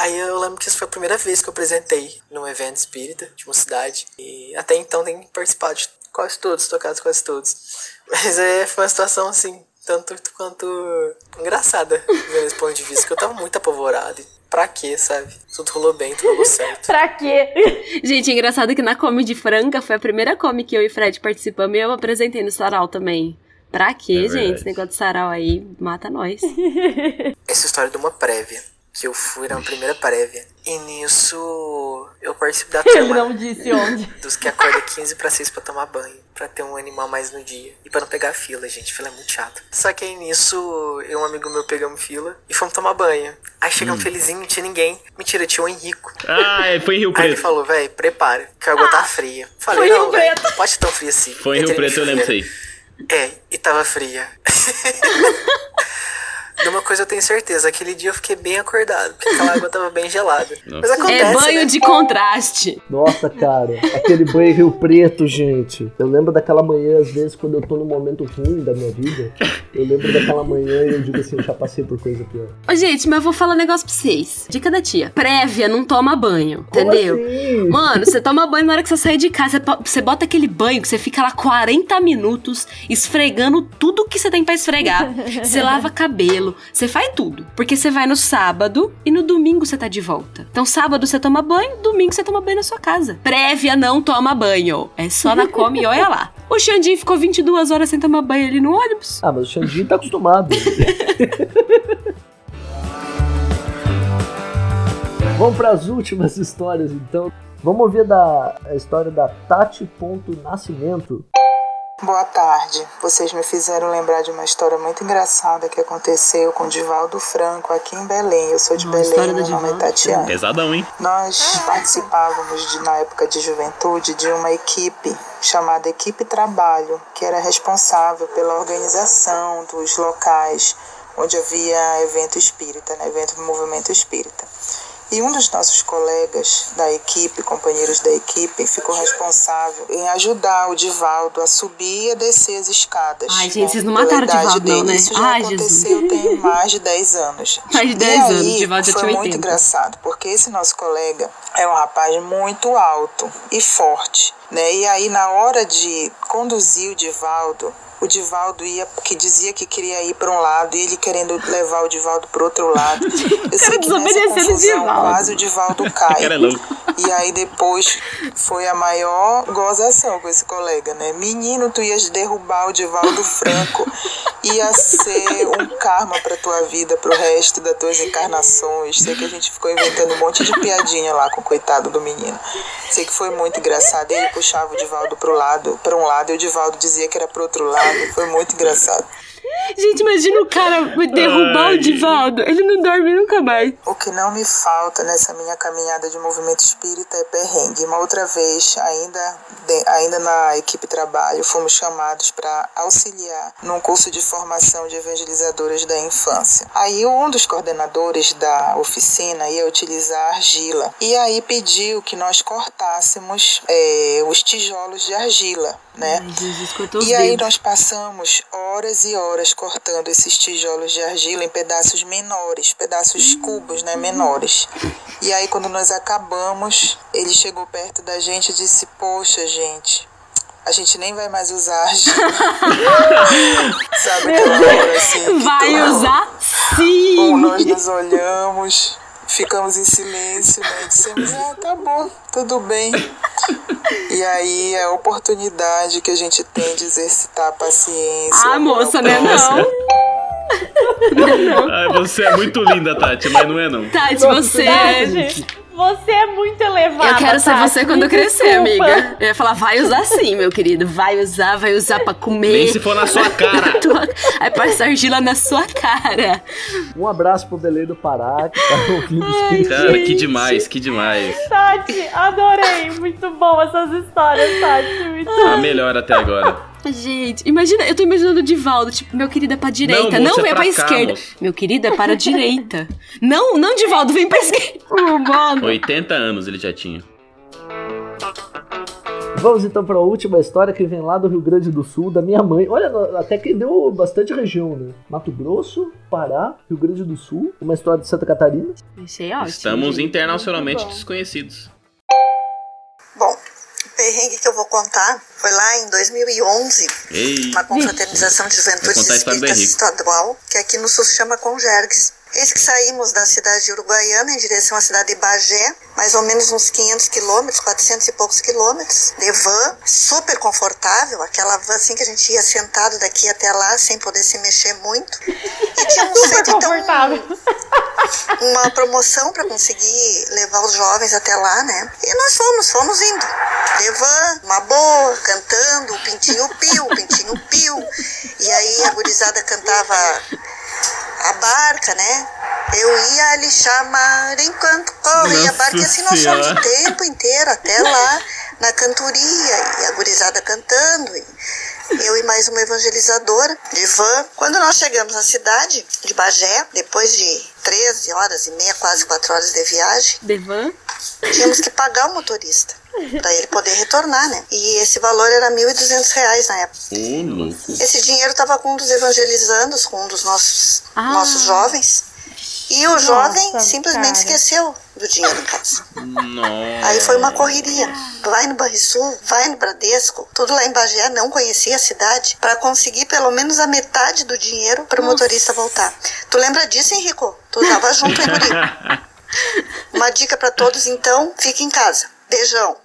Aí eu lembro que essa foi a primeira vez que eu apresentei num evento espírita de uma cidade. E até então tenho participado de quase todos, tocados quase todos. Mas é, foi uma situação assim, tanto quanto engraçada, esse ponto de vista, que eu tava muito apavorado. Pra quê, sabe? Tudo rolou bem, tudo rolou certo. Pra quê? Gente, engraçado que na Comedy Franca foi a primeira Comic que eu e Fred participamos e eu apresentei no Sarau também. Pra quê, É gente? Esse negócio de sarau aí mata nós. Essa história de uma prévia. Que eu fui na primeira prévia. E nisso eu participo da Ele turma não disse onde. dos que acorda 15 pra 6 pra tomar banho. Pra ter um animal mais no dia. E pra não pegar fila, gente. Fila é muito chato. Só que aí nisso, eu e um amigo meu pegamos fila e fomos tomar banho. Aí chegamos felizinho, não tinha ninguém. Mentira, tinha o Henrico. Ah, é, foi em Rio Aí ele Preto. falou, véi, prepara, que a água tá fria. Falei, foi em não, Rio velho, Preto. não pode ser tão fria assim. Foi em Rio Preto, eu lembro disso aí. É, e tava fria. De uma coisa eu tenho certeza, aquele dia eu fiquei bem acordado, porque aquela água tava bem gelada. Mas acontece, é banho né? de contraste. Nossa, cara, aquele banho em Rio Preto, gente. Eu lembro daquela manhã, às vezes, quando eu tô num momento ruim da minha vida. Eu lembro daquela manhã e eu digo assim, eu já passei por coisa pior. Ô, gente, mas eu vou falar um negócio pra vocês. Dica da tia. Prévia, não toma banho. Como Entendeu? assim? Mano, você toma banho na hora que você sai de casa. Você bota aquele banho que você fica lá 40 minutos esfregando tudo que você tem pra esfregar. Você lava cabelo, você faz tudo. Porque você vai no sábado e no domingo você tá de volta. Então, sábado você toma banho, domingo você toma banho na sua casa. Prévia não toma banho. É só na come e olha lá. O Xandinho ficou 22 horas sem tomar banho ali no ônibus. Ah, mas o Xandinho tá acostumado. Vamos para as últimas histórias, então. Vamos ouvir da, a história da Tati Ponto Nascimento. Boa tarde. Vocês me fizeram lembrar de uma história muito engraçada que aconteceu com o Divaldo Franco aqui em Belém. Eu sou de Belém, do meu nome é. Tatiana. Pesadão, hein? Nós participávamos de, na época de juventude de uma equipe chamada Equipe Trabalho, que era responsável pela organização dos locais onde havia evento espírita, né, evento do movimento espírita. E um dos nossos colegas da equipe, companheiros da equipe, ficou responsável em ajudar o Divaldo a subir e a descer as escadas. Ai, gente, vocês não mataram o Divaldo, não, dele. né? Isso já Ai, aconteceu tem mais de 10 anos. Mais de 10 e anos, aí, o Divaldo já foi tinha muito 80. engraçado, porque esse nosso colega é um rapaz muito alto e forte, né? E aí, na hora de conduzir o Divaldo, o Divaldo ia, que dizia que queria ir para um lado e ele querendo levar o Divaldo para outro lado. Eu sei que nessa desobedecendo o confusão, Divaldo. quase o Divaldo cai. cara é louco. E aí depois foi a maior gozação com esse colega, né? Menino, tu ias derrubar o Divaldo Franco. Ia ser um karma pra tua vida, pro resto das tuas encarnações. Sei que a gente ficou inventando um monte de piadinha lá com o coitado do menino. Sei que foi muito engraçado. Ele puxava o Divaldo pro lado, para um lado, e o Divaldo dizia que era pro outro lado. Foi muito engraçado. Gente, imagina o cara derrubar Ai. o Divaldo. Ele não dorme nunca mais. O que não me falta nessa minha caminhada de movimento espírita é perrengue. Uma outra vez, ainda, de- ainda na equipe trabalho, fomos chamados para auxiliar num curso de formação de evangelizadoras da infância. Aí um dos coordenadores da oficina ia utilizar argila e aí pediu que nós cortássemos eh, os tijolos de argila, né? Ai, Jesus, E aí dedos. nós passamos horas e horas cortando esses tijolos de argila em pedaços menores, pedaços cubos, né, menores. E aí quando nós acabamos, ele chegou perto da gente e disse: "Poxa, gente, a gente nem vai mais usar argila". Sabe aquela hora assim? que Vai tu- usar sim. nós nos olhamos, ficamos em silêncio, né? E dissemos, ah, tá bom, tudo bem. E aí é a oportunidade que a gente tem de exercitar a paciência. Ah, moça, né? Não. Ai, você é muito linda, Tati, mas não é não. Tati, você. Tati, você é muito elevada. Eu quero ser Tati, você quando me eu crescer, desculpa. amiga. Eu ia falar, vai usar sim, meu querido. Vai usar, vai usar pra comer. Nem se for na sua cara. Aí passa argila na sua cara. Um abraço pro Belém do Pará, que tá ouvindo os espírito. Cara, que demais, que demais. Tati, adorei. Muito bom essas histórias, Tati. Muito A melhor até agora. Gente, imagina, eu tô imaginando o Divaldo, tipo, meu querido é pra direita. Não, Não, é é pra, pra cá, esquerda. moça. Meu querido é para a direita. Não, não, Divaldo, vem pra esquerda. Oh, mano. 80 anos ele já tinha. Vamos então para a última história que vem lá do Rio Grande do Sul, da minha mãe. Olha, até que deu bastante região, né? Mato Grosso, Pará, Rio Grande do Sul, uma história de Santa Catarina. Achei ótimo. Estamos internacionalmente bom. desconhecidos. Bom, perrengue que eu vou contar foi lá em 2011, Ei. uma confraternização de juventude Vou contar a história do espíritas Henrique. estadual, que aqui no sul se chama Congergues. Eis que saímos da cidade de Uruguaiana em direção à cidade de Bagé, mais ou menos uns 500 quilômetros, 400 e poucos quilômetros, de van, super confortável, aquela van assim que a gente ia sentado daqui até lá, sem poder se mexer muito. E tínhamos Super feito então confortável. uma promoção para conseguir levar os jovens até lá, né? E nós fomos, fomos indo. De van, uma boa, cantando, o pintinho piu, o pintinho piu. E aí a gurizada cantava a barca, né? Eu ia lhe chamar enquanto corre a barca. E assim nós fomos o tempo inteiro até lá na cantoria. E a gurizada cantando. E eu e mais uma evangelizadora de van. Quando nós chegamos na cidade de Bagé, depois de 13 horas e meia, quase 4 horas de viagem, Devan? tínhamos que pagar o motorista para ele poder retornar, né? E esse valor era 1.200 reais na época. Louco. Esse dinheiro estava com um dos evangelizandos, com um dos nossos, Ah. nossos jovens. E o jovem Nossa, simplesmente cara. esqueceu do dinheiro em casa. Nossa. Aí foi uma correria. Vai no Banrisul, vai no Bradesco, tudo lá em Bagé, não conhecia a cidade, para conseguir pelo menos a metade do dinheiro para o motorista voltar. Tu lembra disso, Henrico? Tu tava junto, hein, guri? Uma dica para todos, então, fique em casa. Beijão.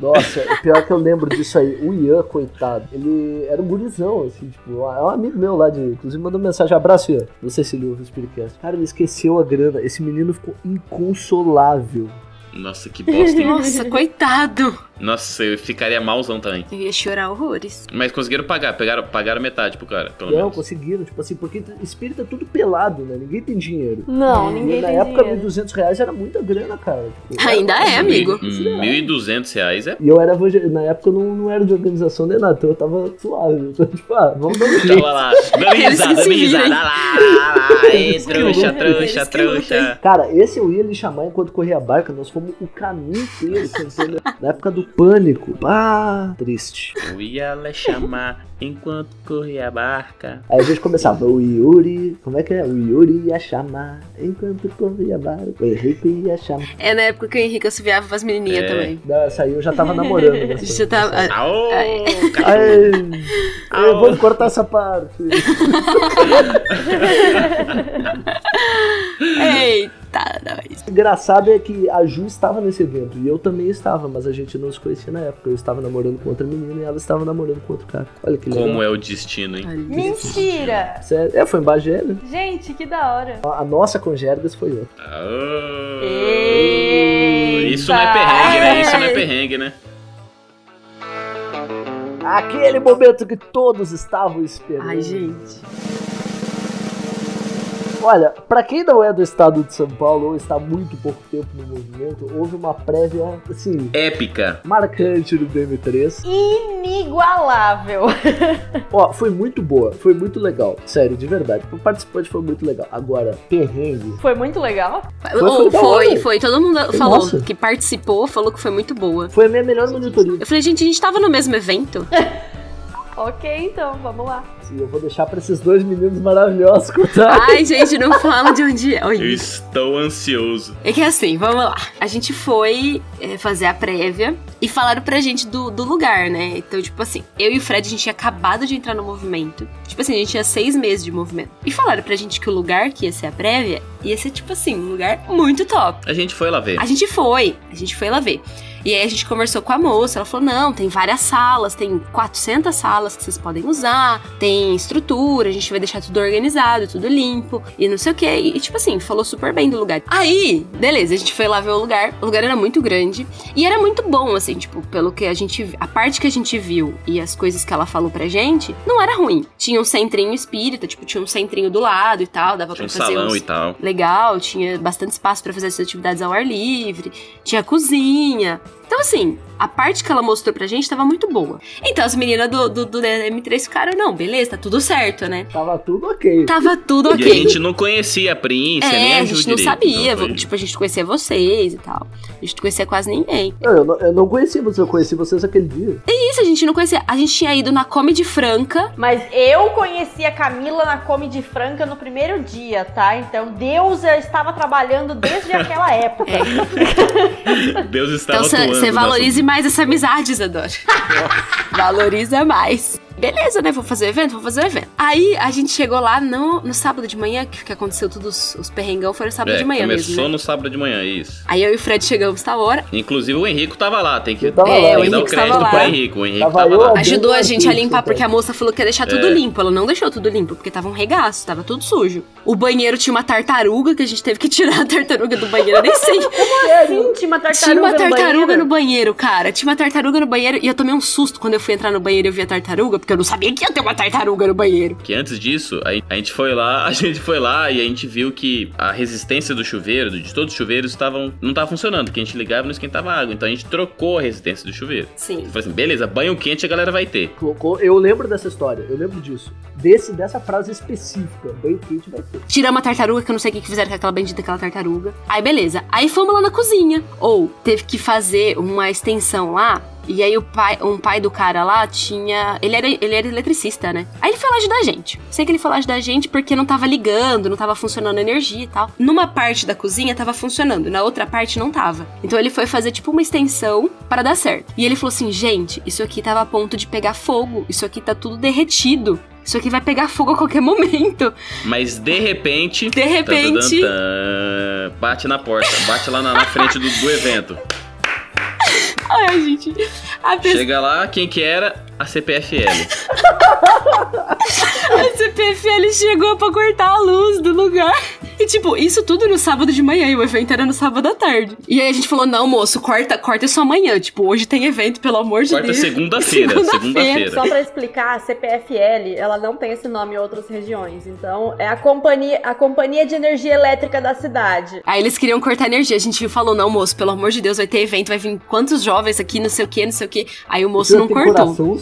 Nossa, o pior é que eu lembro disso aí. O Ian, coitado, ele era um gurizão, assim, tipo, é um amigo meu lá de. Inclusive mandou mensagem, abraço, Ian. Não sei se ele ouve o Spiritcast. Cara, ele esqueceu a grana. Esse menino ficou inconsolável. Nossa, que bosta, hein? Nossa, coitado. Nossa, eu ficaria malzão também. Eu ia chorar horrores. Mas conseguiram pagar, pegaram, pagaram metade pro cara, pelo Não, menos. conseguiram, tipo assim, porque espírita é tudo pelado, né? Ninguém tem dinheiro. Não, E ninguém na tem época, dinheiro. 1.200 reais era muita grana, cara. Tipo, Ainda era- é, amigo. Hum, 1.200 reais é. E eu era na época eu não, não era de organização nem nada, então eu tava suave. Então, tipo, ah, vamos dar um jeito. Tava lá, dando risada, dando risada. Lá, lá, lá, ei, trouxa, trouxa, trouxa. Cara, esse eu ia lhe chamar enquanto corria a barca, nós fomos o caminho inteiro cantando na época do pânico. Ah, triste. Eu ia lhe chamar enquanto corria a barca. Aí a gente começava, o Yuri, como é que é? O Yuri ia chamar enquanto corria a barca. O Henrique ia chamar. É na época que o Henrique assoviava pras menininhas É. também. Essa aí eu já tava namorando. nessa- Já tava- nessa- Aô, Ai, cachorro. eu vou cortar essa parte. Eita, nós. Engraçado é que a Ju estava nesse evento e eu também estava, mas a gente não se conhecia na época. Eu estava namorando com outra menina e ela estava namorando com outro cara. Olha que legal. Como é o destino, hein? Mentira! Sério. É, foi em Bagé, né? Gente, que da hora. A a nossa com Gergas foi outra. Eita. Isso não é perrengue, né? Isso não é perrengue, né? Aquele momento que todos estavam esperando. Ai, gente. Olha, pra quem não é do estado de São Paulo ou está há muito pouco tempo no movimento, houve uma prévia, assim, Épica. marcante no DM3. Inigualável. Ó, foi muito boa, foi muito legal. Sério, de verdade. O participante foi muito legal. Agora, perrengue. Foi muito legal. foi Foi, foi. Todo mundo falou Nossa. que participou, falou que foi muito boa. Foi a minha melhor monitoria. Eu falei, gente, a gente tava no mesmo evento? Ok, então, vamos lá. E eu vou deixar pra esses dois meninos maravilhosos contar. Ai, gente, não fala de onde é. Eu Oi. estou ansioso. É que assim, vamos lá. A gente foi é, fazer a prévia e falaram pra gente do, do lugar, né? Então, tipo assim, eu e o Fred, a gente tinha acabado de entrar no movimento. Tipo assim, a gente tinha seis meses de movimento. E falaram pra gente que o lugar que ia ser a prévia ia ser, tipo assim, um lugar muito top. A gente foi lá ver. A gente foi, a gente foi lá ver. E aí a gente conversou com a moça, ela falou: não, tem várias salas, tem 400 salas que vocês podem usar, tem estrutura, a gente vai deixar tudo organizado, tudo limpo, e não sei o que. E tipo assim, falou super bem do lugar. Aí, beleza, a gente foi lá ver o lugar, o lugar era muito grande e era muito bom, assim, tipo, pelo que a gente. A parte que a gente viu e as coisas que ela falou pra gente, não era ruim. Tinha um centrinho espírita, tipo, tinha um centrinho do lado e tal, dava Tinha um pra fazer salão uns- e tal. legal, tinha bastante espaço pra fazer essas atividades ao ar livre, tinha cozinha. Então, assim, a parte que ela mostrou pra gente tava muito boa. Então, as meninas do, do, do M3 ficaram, não, beleza, tá tudo certo, né? Tava tudo ok. Tava tudo E a ok. gente não conhecia a Prince, nem É, a a Ju gente não direito, sabia. então foi- Tipo, a gente conhecia vocês e tal. A gente não conhecia quase ninguém. Não, eu, não, eu não conhecia vocês, eu conheci vocês aquele dia. É isso, a gente não conhecia. A gente tinha ido na Comedy Franca. Mas eu conheci a Camila na Comedy Franca no primeiro dia, tá? Então Deus estava trabalhando desde aquela época. Deus estava Então. Você valorize mais essa amizade, Isadora. Valoriza mais. Beleza, né? Vou fazer o evento? Vou fazer o evento. Aí a gente chegou lá no, no sábado de manhã, que, que aconteceu tudo, os, os perrengão foram sábado É, de manhã começou mesmo. Né? no sábado de manhã, isso. Aí eu e o Fred chegamos tal hora. Inclusive o Henrico tava lá, tem que, É, lá. o tem que dar o Henrique crédito estava pro lá. Henrico. O Henrico Tava tava lá. Ajudou a gente a limpar, porque a moça falou que ia deixar tudo É. limpo. Ela não deixou tudo limpo, porque tava um regaço, tava tudo sujo. O banheiro tinha uma tartaruga, que a gente teve que tirar a tartaruga do banheiro. Eu nem sei. Sim, tinha uma tartaruga Tinha uma no tartaruga banheiro. no banheiro, cara. Tinha uma tartaruga no banheiro e eu tomei um susto quando eu fui entrar no banheiro e eu vi a tartaruga, porque eu não sabia que ia ter uma tartaruga no banheiro. Que antes disso, a a gente foi lá, a gente foi lá e a gente viu que a resistência do chuveiro, de todos os chuveiros, estavam não tava funcionando, porque a gente ligava e não esquentava água. Então a gente trocou a resistência do chuveiro. Sim. Falei assim, beleza, banho quente a galera vai ter. Colocou- Eu lembro dessa história, eu lembro disso. Desse, dessa frase específica. Banho quente vai ter. Tiramos a tartaruga, que eu não sei o que que fizeram com aquela bendita aquela tartaruga. Aí, beleza. Aí fomos lá na cozinha. Ou teve que fazer uma extensão lá. E aí o pai, um pai do cara lá tinha. Ele era, ele era eletricista, né? Aí ele foi lá ajudar a gente. Sei que ele foi lá ajudar a gente porque não tava ligando, não tava funcionando a energia e tal. Numa parte da cozinha tava funcionando, na outra parte não tava. Então ele foi fazer tipo uma extensão para dar certo. E ele falou assim: gente, isso aqui tava a ponto de pegar fogo. Isso aqui tá tudo derretido. Isso aqui vai pegar fogo a qualquer momento. Mas de repente. De repente- bate na porta, bate lá na, na frente do, do evento. Ai, gente. Pessoa. Chega lá, quem que era? A CPFL. A CPFL chegou pra cortar a luz do lugar. E, tipo, isso tudo no sábado de manhã. E o evento era no sábado à tarde. E aí a gente falou: não, moço, corta, corta isso amanhã. Tipo, hoje tem evento, pelo amor de Quarta Deus. segunda-feira, segunda-feira. Só pra explicar, a CPFL, ela não tem esse nome em outras regiões. Então, é a companhia, a companhia de energia elétrica da cidade. Aí eles queriam cortar energia. A gente falou: não, moço, pelo amor de Deus, vai ter evento, vai vir quantos jovens aqui, não sei o que, não sei o que. Aí o moço não cortou. coração?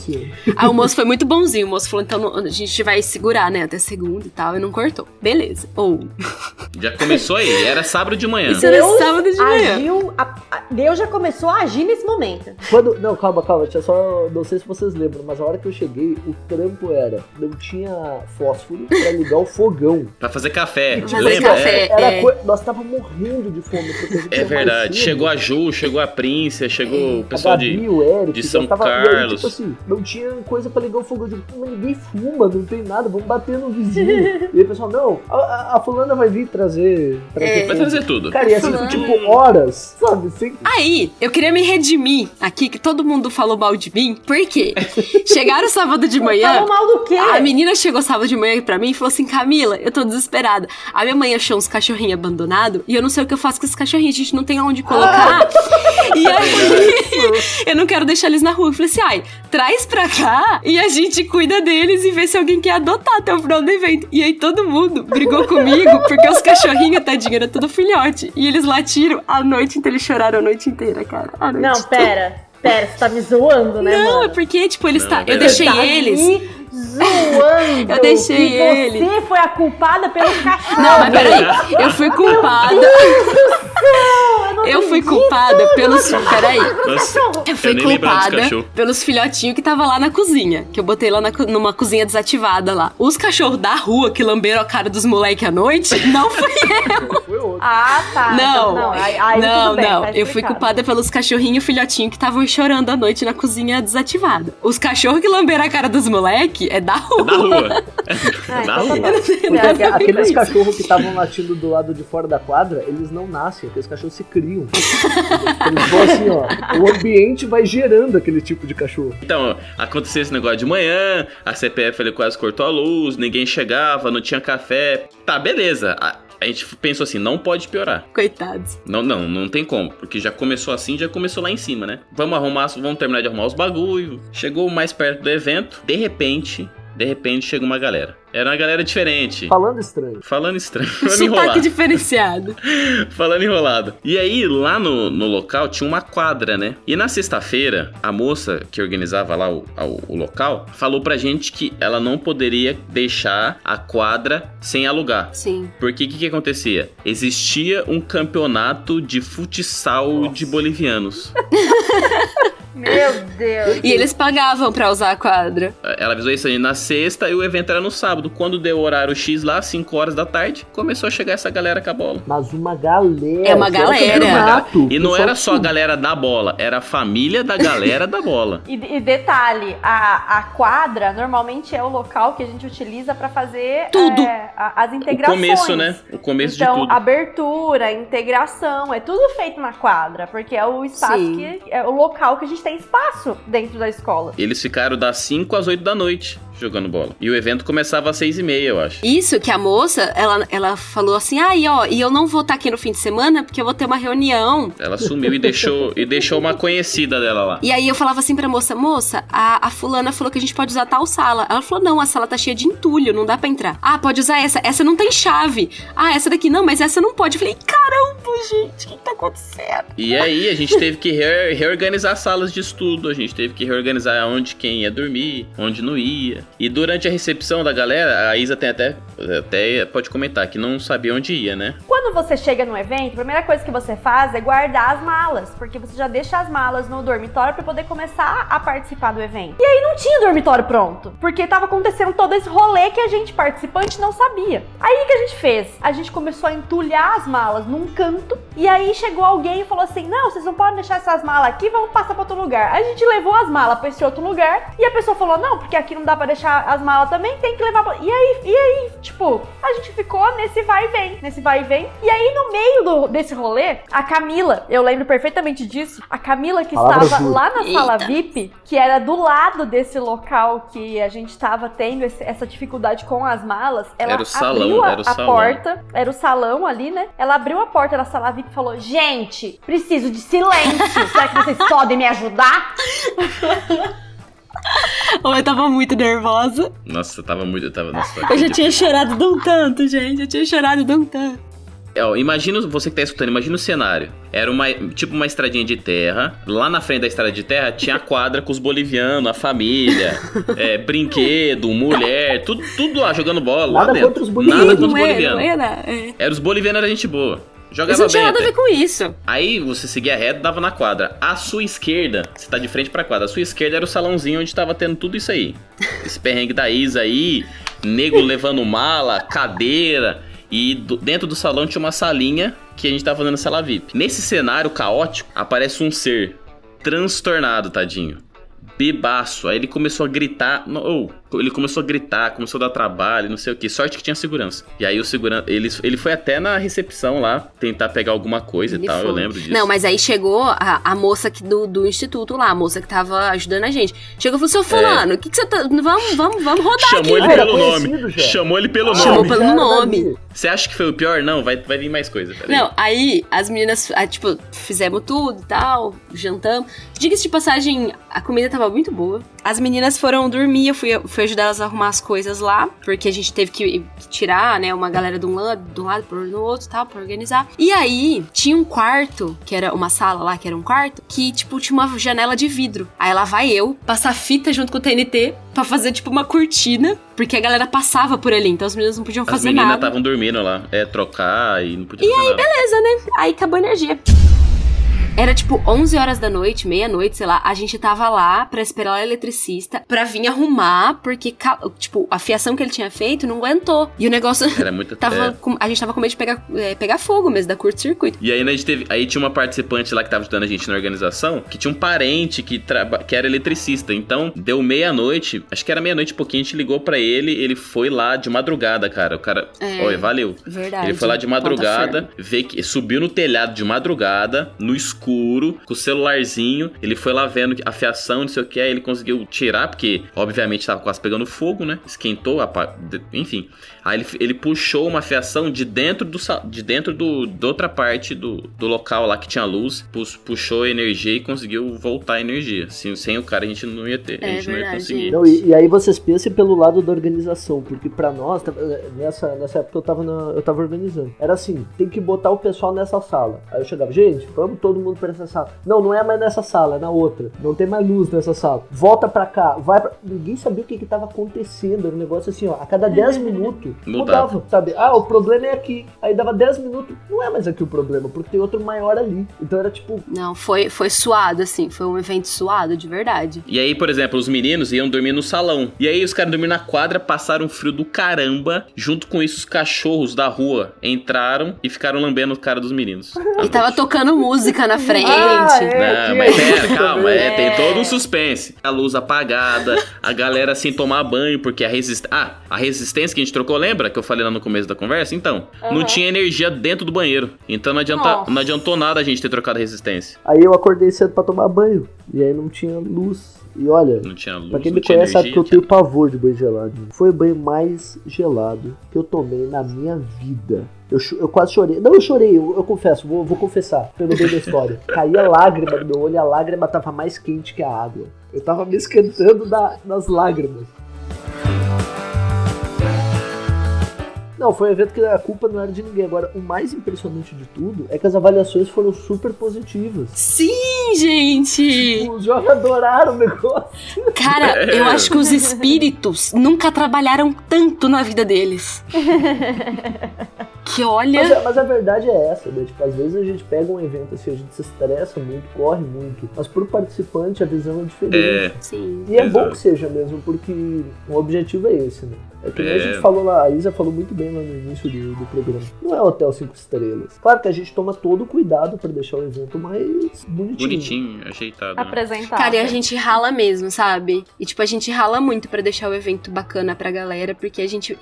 Aí o moço foi muito bonzinho. O moço falou: então a gente vai segurar, né, até segunda e tal. E não cortou. Beleza. Ou. Já começou aí, era sábado de manhã. Isso era sábado de manhã. agiu, a- a- Deus já começou a agir nesse momento. Quando, não, calma, calma, tinha só. Não sei se vocês lembram, mas a hora que eu cheguei, o trampo era. Não tinha fósforo pra ligar o fogão. Pra fazer café, Fazer lembra? café. É, Era é. Nós tava morrendo de fome. porque a gente é verdade. Chegou a Ju, chegou a Prince, chegou o pessoal Gabi, de. o Eric, de São tava, E aí, Carlos. tipo assim, não tinha coisa pra ligar o fogão. Eu digo, "Pô, mas ninguém fuma, não tem nada, vamos bater no vizinho. e aí o pessoal, não, a, a- a fulana vai vir trazer. trazer É. Vai fogo." trazer tudo. Cara, e assim, foi tipo horas, sabe? Sem... Aí, eu queria me redimir aqui, que todo mundo falou mal de mim. Por quê? Chegaram sábado de manhã. Falou mal do quê? A menina chegou sábado de manhã pra mim e falou assim: Camila, eu tô desesperada. A minha mãe achou uns cachorrinhos abandonados e eu não sei o que eu faço com esses cachorrinhos, a gente não tem onde colocar. E aí, eu não quero deixar eles na rua. Eu falei assim: ai, traz pra cá e a gente cuida deles e vê se alguém quer adotar até o final do evento. E aí todo mundo brigou comigo porque os cachorrinhos, tadinho, era tudo filhote. E eles latiram a noite inteira, eles choraram a noite inteira, cara. A noite Não, toda. pera. Pera, você tá me zoando, né, Não, é mano? porque, tipo, eles Não, tá. é Eu deixei Tá eles. Zoando. Eu deixei que ele. Você foi a culpada pelos cachorros. Não, mas peraí. Eu fui culpada. Eu fui culpada pelos. Peraí. Nossa, Eu fui dos culpada pelos filhotinhos que tava lá na cozinha. Que eu botei lá na numa cozinha desativada lá. Os cachorros da rua que lamberam a cara dos moleques à noite, não fui eu. Foi outro. Ah, tá. Não, Então, aí, aí não, bem, não. tá eu fui culpada pelos cachorrinhos e filhotinhos que estavam chorando à noite na cozinha desativada. Os cachorros que lamberam a cara dos moleques é da rua. Da rua. Ah, da então tá rua. Porque É, aque- aqueles cachorros que estavam latindo do lado de fora da quadra, eles não nascem, aqueles cachorros se criam. Eles vão assim, ó. O ambiente vai gerando aquele tipo de cachorro. Então, aconteceu esse negócio de manhã, a CPF ele quase cortou a luz, ninguém chegava, não tinha café. Tá, beleza. A, gente pensou assim, não pode piorar. Coitados. Não, não, não tem como. Porque já começou assim, já começou lá em cima, né? Vamos arrumar, vamos terminar de arrumar os bagulho. Chegou mais perto do evento, de repente, De repente chega uma galera. Era uma galera diferente. Falando estranho. Falando estranho. Falando Sotaque enrolado. diferenciado. Falando enrolado. E aí, lá no, no local, tinha uma quadra, né? E na sexta-feira, a moça que organizava lá o, a- o local falou pra gente que ela não poderia deixar a quadra sem alugar. Sim. Porque o que, que acontecia? Existia um campeonato de futsal de bolivianos. Meu Deus. E eles pagavam pra usar a quadra. Ela avisou isso aí na sexta e o evento era no sábado. Quando deu o horário X lá, 5 horas da tarde, começou a chegar essa galera com a bola. Mas uma galera. É uma galera. campeonato. E não era só a galera da bola, era a família da galera da bola. E, e detalhe, a, a quadra normalmente é o local que a gente utiliza pra fazer Tudo. é, a- as O integrações. começo, né? O começo então, de tudo. abertura, integração, é tudo feito na quadra, porque é o espaço Sim. que é o local que a gente tem espaço dentro da escola. Eles ficaram das 5 às 8 da noite jogando bola. E o evento começava às 6 e meia, eu acho. Isso que a moça, ela, ela falou assim, ai, ó, e eu não vou estar aqui no fim de semana porque eu vou ter uma reunião. Ela sumiu e deixou, e deixou uma conhecida dela lá. E aí eu falava assim pra moça, moça, a, a fulana falou que a gente pode usar tal sala. Ela falou, não, a sala tá cheia de entulho, não dá pra entrar. Ah, pode usar essa, essa não tem chave. Ah, essa daqui não, mas essa não pode. Eu falei, caramba, gente, o que tá acontecendo? E aí a gente teve que re- reorganizar salas de estudo, a gente teve que reorganizar onde quem ia dormir, onde não ia. E durante a recepção da galera, a Isa tem até, até pode comentar que não sabia onde ia, né? Quando você chega no evento, a primeira coisa que você faz é guardar as malas, porque você já deixa as malas no dormitório pra poder começar a participar do evento. E aí não tinha dormitório pronto, porque tava acontecendo todo esse rolê que a gente participante não sabia. Aí o que a gente fez? A gente começou a entulhar as malas num canto e aí chegou alguém e falou assim: "Não, vocês não podem deixar essas malas aqui, vamos passar pra outro lugar". A gente levou as malas pra esse outro lugar e a pessoa falou: "Não, porque aqui não dá pra deixar as malas também, tem que levar pra... E aí, e aí, tipo, a gente ficou nesse vai e vem, nesse vai e vem. E aí no meio do- desse rolê, a Camila, eu lembro perfeitamente disso, a Camila que Palavra estava jura. lá na sala Eita. VIP, que era do lado desse local que a gente tava tendo esse- essa dificuldade com as malas, ela Era o salão, abriu a, era o a salão. porta, era o salão ali, né? Ela abriu a porta da sala VIP e falou: Gente, preciso de silêncio. Será que vocês podem me ajudar? Ou eu tava muito nervosa. Nossa, eu tava muito. Eu, tava, nossa, Eu já tinha chorado de um tanto, gente. Eu tinha chorado de um tanto. É, ó, imagina você que tá escutando, imagina o cenário. Era uma tipo uma estradinha de terra. Lá na frente da estrada de terra tinha a quadra com os bolivianos, a família, é, brinquedo, mulher, tudo, tudo lá jogando bola. lá Nada dentro. contra os bolivianos. Nada contra os bolivianos. é, não. É. Era os bolivianos, era gente boa. Isso Jogava não tinha bem. nada a até. ver com isso. Aí você seguia reto, dava na quadra. À sua esquerda, você tá de frente pra quadra. À sua esquerda era o salãozinho onde tava tendo tudo isso aí. Esse perrengue da Isa aí, nego levando mala, cadeira. E do- dentro do salão tinha uma salinha que a gente tava fazendo sala VIP. Nesse cenário caótico, aparece um ser transtornado, tadinho. Bebaço. Aí ele começou a gritar. oh, ele começou a gritar, começou a dar trabalho, não sei o que. Sorte que tinha segurança. E aí o segurança. Ele, ele foi até na recepção lá tentar pegar alguma coisa Ele e tal. foi. Eu lembro disso. Não, mas aí chegou a, a moça que do, do instituto lá, a moça que tava ajudando a gente. Chegou e falou, seu fulano, o que, que você tá... Vamos, vamos, vamos rodar Chamou aqui. ele Ah, pelo nome. já. Chamou ele pelo Chamou nome. pelo Já era nome. Você acha que foi o pior? Não, vai, vai vir mais coisa. peraí. Não, aí as meninas, ah, tipo, fizemos tudo e tal, jantamos. Diga-se de passagem, a comida tava muito boa. As meninas foram dormir, eu fui, eu fui ajudar elas a arrumar as coisas lá, porque a gente teve que tirar, né, uma galera de um lado, de um lado, por no outro, tal, pra organizar. E aí, tinha um quarto, que era uma sala lá, que era um quarto, que, tipo, tinha uma janela de vidro. Aí lá vai eu, passar fita junto com o TNT, pra fazer, tipo, uma cortina, porque a galera passava por ali, então as meninas não podiam As fazer meninas nada. estavam dormindo lá. É, trocar e não podia fazer nada. Beleza, né? Aí acabou a energia. Era tipo 11 horas da noite, meia-noite, sei lá. A gente tava lá pra esperar o eletricista pra vir arrumar, porque, tipo, a fiação que ele tinha feito não aguentou. E o negócio. Era muito tava com- a gente tava com medo de pegar, é, pegar fogo mesmo, da curto-circuito. E aí, né, a gente teve, aí tinha uma participante lá que tava ajudando a gente na organização, que tinha um parente que, traba, que era eletricista. Então, deu meia-noite, acho que era meia-noite e pouquinho, a gente ligou pra ele, ele foi lá de madrugada, cara. O cara, É. olha, valeu. Verdade. Ele foi lá de madrugada, vê que subiu no telhado de madrugada, no escuro, escuro, com o celularzinho. Ele foi lá vendo a fiação, não sei o que, aí ele conseguiu tirar, porque obviamente tava quase pegando fogo, né? Esquentou, apa- enfim. Aí ele, ele puxou uma fiação de dentro do de dentro do, da outra parte do, do local lá que tinha luz, puxou a energia e conseguiu voltar a energia. Sem, sem o cara a gente não ia ter, a É gente não ia verdade. conseguir. Não, e, e aí vocês pensem pelo lado da organização, porque pra nós, tá- nessa, nessa época eu tava, na- eu tava organizando. Era assim, tem que botar o pessoal nessa sala. Aí eu chegava, gente, vamos todo mundo pra essa sala. Não, não é mais nessa sala, é na outra. Não tem mais luz nessa sala. Volta pra cá, vai pra... Ninguém sabia o que que tava acontecendo. Era um negócio assim, ó, a cada 10 minutos Mudava. mudava, sabe? Ah, o problema é aqui. Aí dava 10 minutos, não é mais aqui o problema, porque tem outro maior ali. Então era tipo, Não, foi, foi suado, assim. Foi um evento suado, de verdade. E aí, por exemplo, os meninos iam dormir no salão. E aí os caras dormiram na quadra, passaram frio do caramba. Junto com isso, os cachorros da rua entraram e ficaram lambendo o cara dos meninos. E tava tocando música na frente. Ah, é. Não, mas pera, calma, também. é, tem todo um suspense. A luz apagada, a galera sem tomar banho, porque a resistência. Ah, a resistência que a gente trocou, lembra que eu falei lá no começo da conversa? Então, não Aham. tinha energia dentro do banheiro. Então não, adianta, não adiantou nada a gente ter trocado a resistência. aí eu acordei cedo pra tomar banho. E aí não tinha luz. E olha, Não tinha luz, Pra quem não me tinha conhece sabe energia. que eu tinha- tenho pavor de banho gelado. Foi o banho mais gelado que eu tomei na minha vida. Eu, eu quase chorei. Não, eu chorei, eu, eu confesso, vou, vou confessar, pelo bem da história. Caía lágrima no meu olho e a lágrima tava mais quente que a água. Eu tava me esquentando da- das lágrimas. Não, foi um evento que a culpa não era de ninguém. Agora, o mais impressionante de tudo é que as avaliações foram super positivas. Sim, gente! Os jovens adoraram o negócio. Cara, eu acho que os espíritos nunca trabalharam tanto na vida deles. Que olha. Mas, a- mas a verdade é essa, né? Tipo, às vezes a gente pega um evento assim, a gente se estressa muito, corre muito, mas pro participante a visão é diferente. É, Sim. E é bom exato. que seja mesmo, porque o objetivo é esse, né? É que nem a É. gente falou lá, a Isa falou muito bem lá no início do, do programa. Não é hotel cinco estrelas. Claro que a gente toma todo o cuidado pra deixar o evento mais bonitinho. bonitinho, ajeitado. né? Apresentar. Cara, e a gente rala mesmo, sabe? E tipo, a gente rala muito pra deixar o evento bacana pra galera, porque a gente.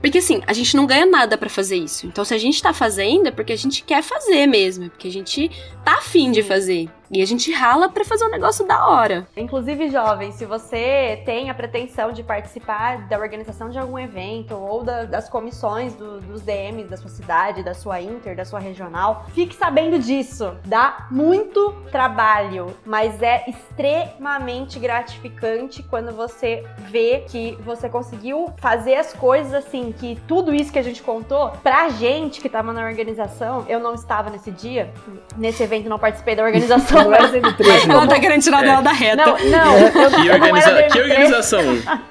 Porque assim, a gente não ganha nada pra fazer isso. Então, se a gente tá fazendo, é porque a gente quer fazer mesmo. é Porque a gente tá afim de fazer. E a gente rala pra fazer um negócio da hora. Inclusive, jovem, se você tem a pretensão de participar da organização de algum evento ou da- das comissões do- dos DMs da sua cidade, da sua inter, da sua regional, fique sabendo disso. Dá muito trabalho, mas é extremamente gratificante quando você vê que você conseguiu fazer as coisas assim, que tudo isso que a gente contou, pra gente que tava na organização, eu não estava nesse dia, nesse evento não participei da organização, Não é mas SM3, Ela não. tá querendo tirar É. dela da reta. não, não, eu, Que, eu não organiza- que DM3. organização?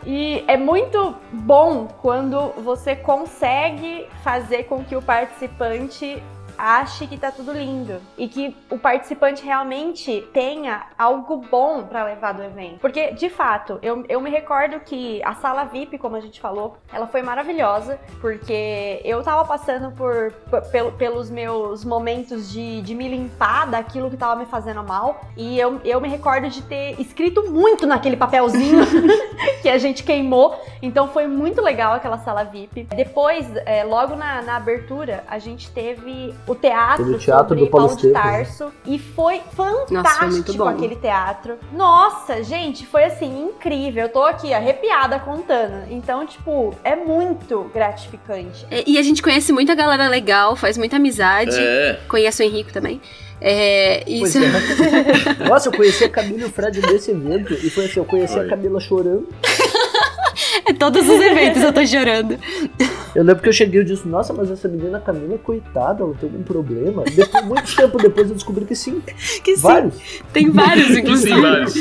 E é muito bom quando você consegue fazer com que o participante ache que tá tudo lindo e que o participante realmente tenha algo bom pra levar do evento. Porque, de fato, eu, eu me recordo que a sala VIP, como a gente falou, ela foi maravilhosa, porque eu tava passando por, pel- pelos meus momentos de, de me limpar daquilo que tava me fazendo mal, e eu, eu me recordo de ter escrito muito naquele papelzinho que a gente queimou, então foi muito legal aquela sala VIP. Depois, é, logo na, na abertura, a gente teve o teatro, teatro sobre do Paulo Paulo de né? Tarso e foi fantástico Nossa, foi aquele teatro. Nossa, gente, foi assim incrível. Eu tô aqui arrepiada contando. Então, tipo, é muito gratificante. E e a gente conhece muita galera legal, faz muita amizade. É. Conhece o Henrico também. É, isso. é. Nossa, eu conheci a Camila e o Fred nesse evento. E foi assim, eu conheci a. Camila chorando. É todos os eventos eu tô chorando. Eu lembro que eu cheguei e disse, nossa, mas essa menina Camila, coitada, ela tem algum problema. Depois, muito tempo depois eu descobri que sim, Que sim, vários. tem vários, Sim, inclusive. vários.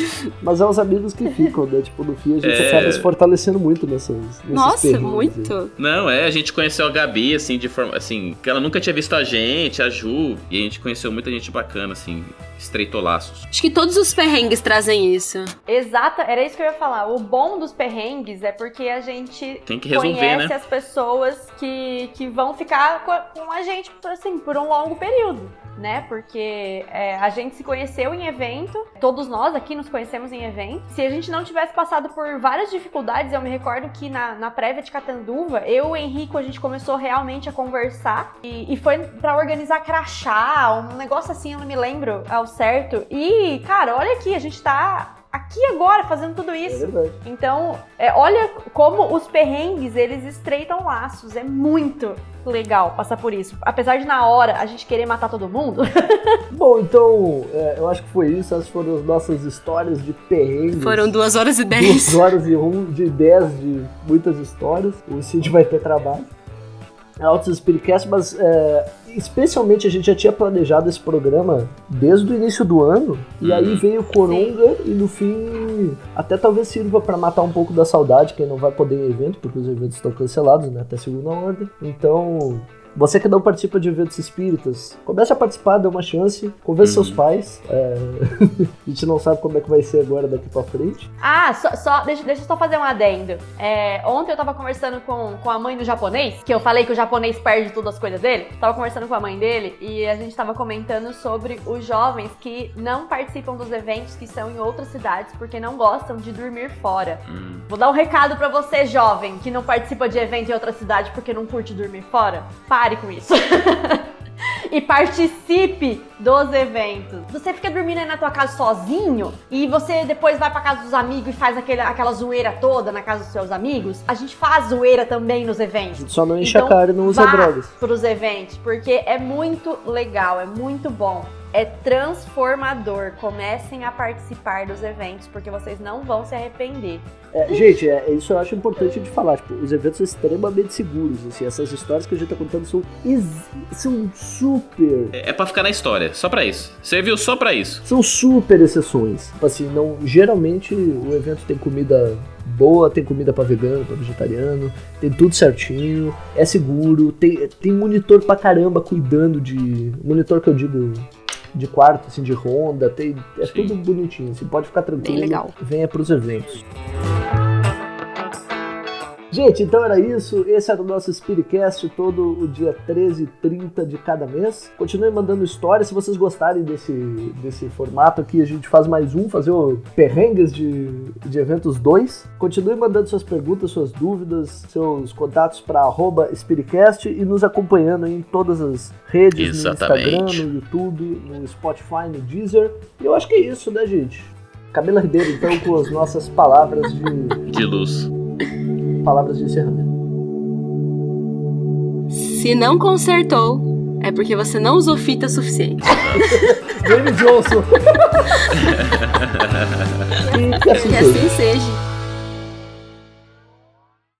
Mas é os amigos que ficam, né? Tipo, no fim a gente É. acaba se fortalecendo muito nessas. Nossa, né? muito. Não, é, a gente conheceu a Gabi, assim, de forma. Assim, que ela nunca tinha visto a gente, a Ju, e a gente conheceu muita gente bacana, assim, estreitou laços. Acho que todos os perrengues trazem isso. Exata, era isso que eu ia falar. O bom dos perrengues é porque a gente Tem que resolver, conhece né? as pessoas que, que vão ficar co- com a gente assim, por um longo período. né? Porque é, a gente se conheceu em evento, todos nós aqui nos conhecemos em evento. Se a gente não tivesse passado por várias dificuldades, eu me recordo que na, na prévia de Catanduva, eu e o Henrico, a gente começou realmente a conversar e, e foi para organizar crachá, um negócio assim, eu não me lembro ao certo. E, cara, olha aqui, a gente tá aqui agora fazendo tudo isso. É verdade. Então, é, olha como os perrengues, eles estreitam laços. É muito legal passar por isso. Apesar de na hora a gente querer matar todo mundo. Bom, então, é, eu acho que foi isso. Essas foram as nossas histórias de perrengues. Foram duas horas e Duas dez. horas e um de 10 de muitas histórias. O Cid vai ter trabalho. Altos Spiritcast, mas é, especialmente a gente já tinha planejado esse programa desde o início do ano. E aí veio Coronga e no fim até talvez sirva para matar um pouco da saudade, quem não vai poder ir em evento, porque os eventos estão cancelados, né? Até segunda ordem. Então. Você que não participa de eventos espíritas, comece a participar, dê uma chance, convença seus pais. é, a gente não sabe como é que vai ser agora daqui pra frente. Ah, só, só- deixa, deixa eu só fazer um adendo. É, ontem eu tava conversando com, com a mãe do japonês, que eu falei que o japonês perde tudo as coisas dele. Tava conversando com a mãe dele e a gente tava comentando sobre os jovens que não participam dos eventos que são em outras cidades porque não gostam de dormir fora. Vou dar um recado pra você, jovem, que não participa de evento em outra cidade porque não curte dormir fora. Pare com isso. e participe dos eventos. Você fica dormindo aí na tua casa sozinho e você depois vai pra casa dos amigos e faz aquele, aquela zoeira toda na casa dos seus amigos. A gente faz zoeira também nos eventos. Só não enche Então, a cara e não usa vá drogas. pros eventos, porque é muito legal, é muito bom. É transformador. Comecem a participar dos eventos, porque vocês não vão se arrepender. É, gente, é, é isso eu acho importante de falar. Tipo, os eventos são extremamente seguros. Assim, essas histórias que a gente tá contando são, são super. É pra ficar na história, só pra isso. Serviu só pra isso. São super exceções. Tipo assim, não, geralmente o evento tem comida boa, tem comida pra vegano, pra vegetariano, tem tudo certinho, é seguro, tem, tem monitor pra caramba cuidando de. Monitor que eu digo de quarto, assim, de ronda, tem, é Sim. tudo bonitinho, assim, pode ficar tranquilo. Bem legal. Venha pros eventos. Gente, então era isso. Esse era o nosso Spiritcast todo o dia 13 e 30 de cada mês. Continue mandando histórias. Se vocês gostarem desse, desse formato aqui, a gente faz mais um, fazer o Perrengues de, de Eventos 2. Continue mandando suas perguntas, suas dúvidas, seus contatos para Spiritcast e nos acompanhando em todas as redes, Exatamente. no Instagram, no YouTube, no Spotify, no Deezer. E eu acho que é isso, né, gente? Camila Ribeiro, então, com as nossas palavras de De luz. Palavras de encerramento. Se não consertou, é porque você não usou fita suficiente. James Johnson. que assim Que seja. assim seja.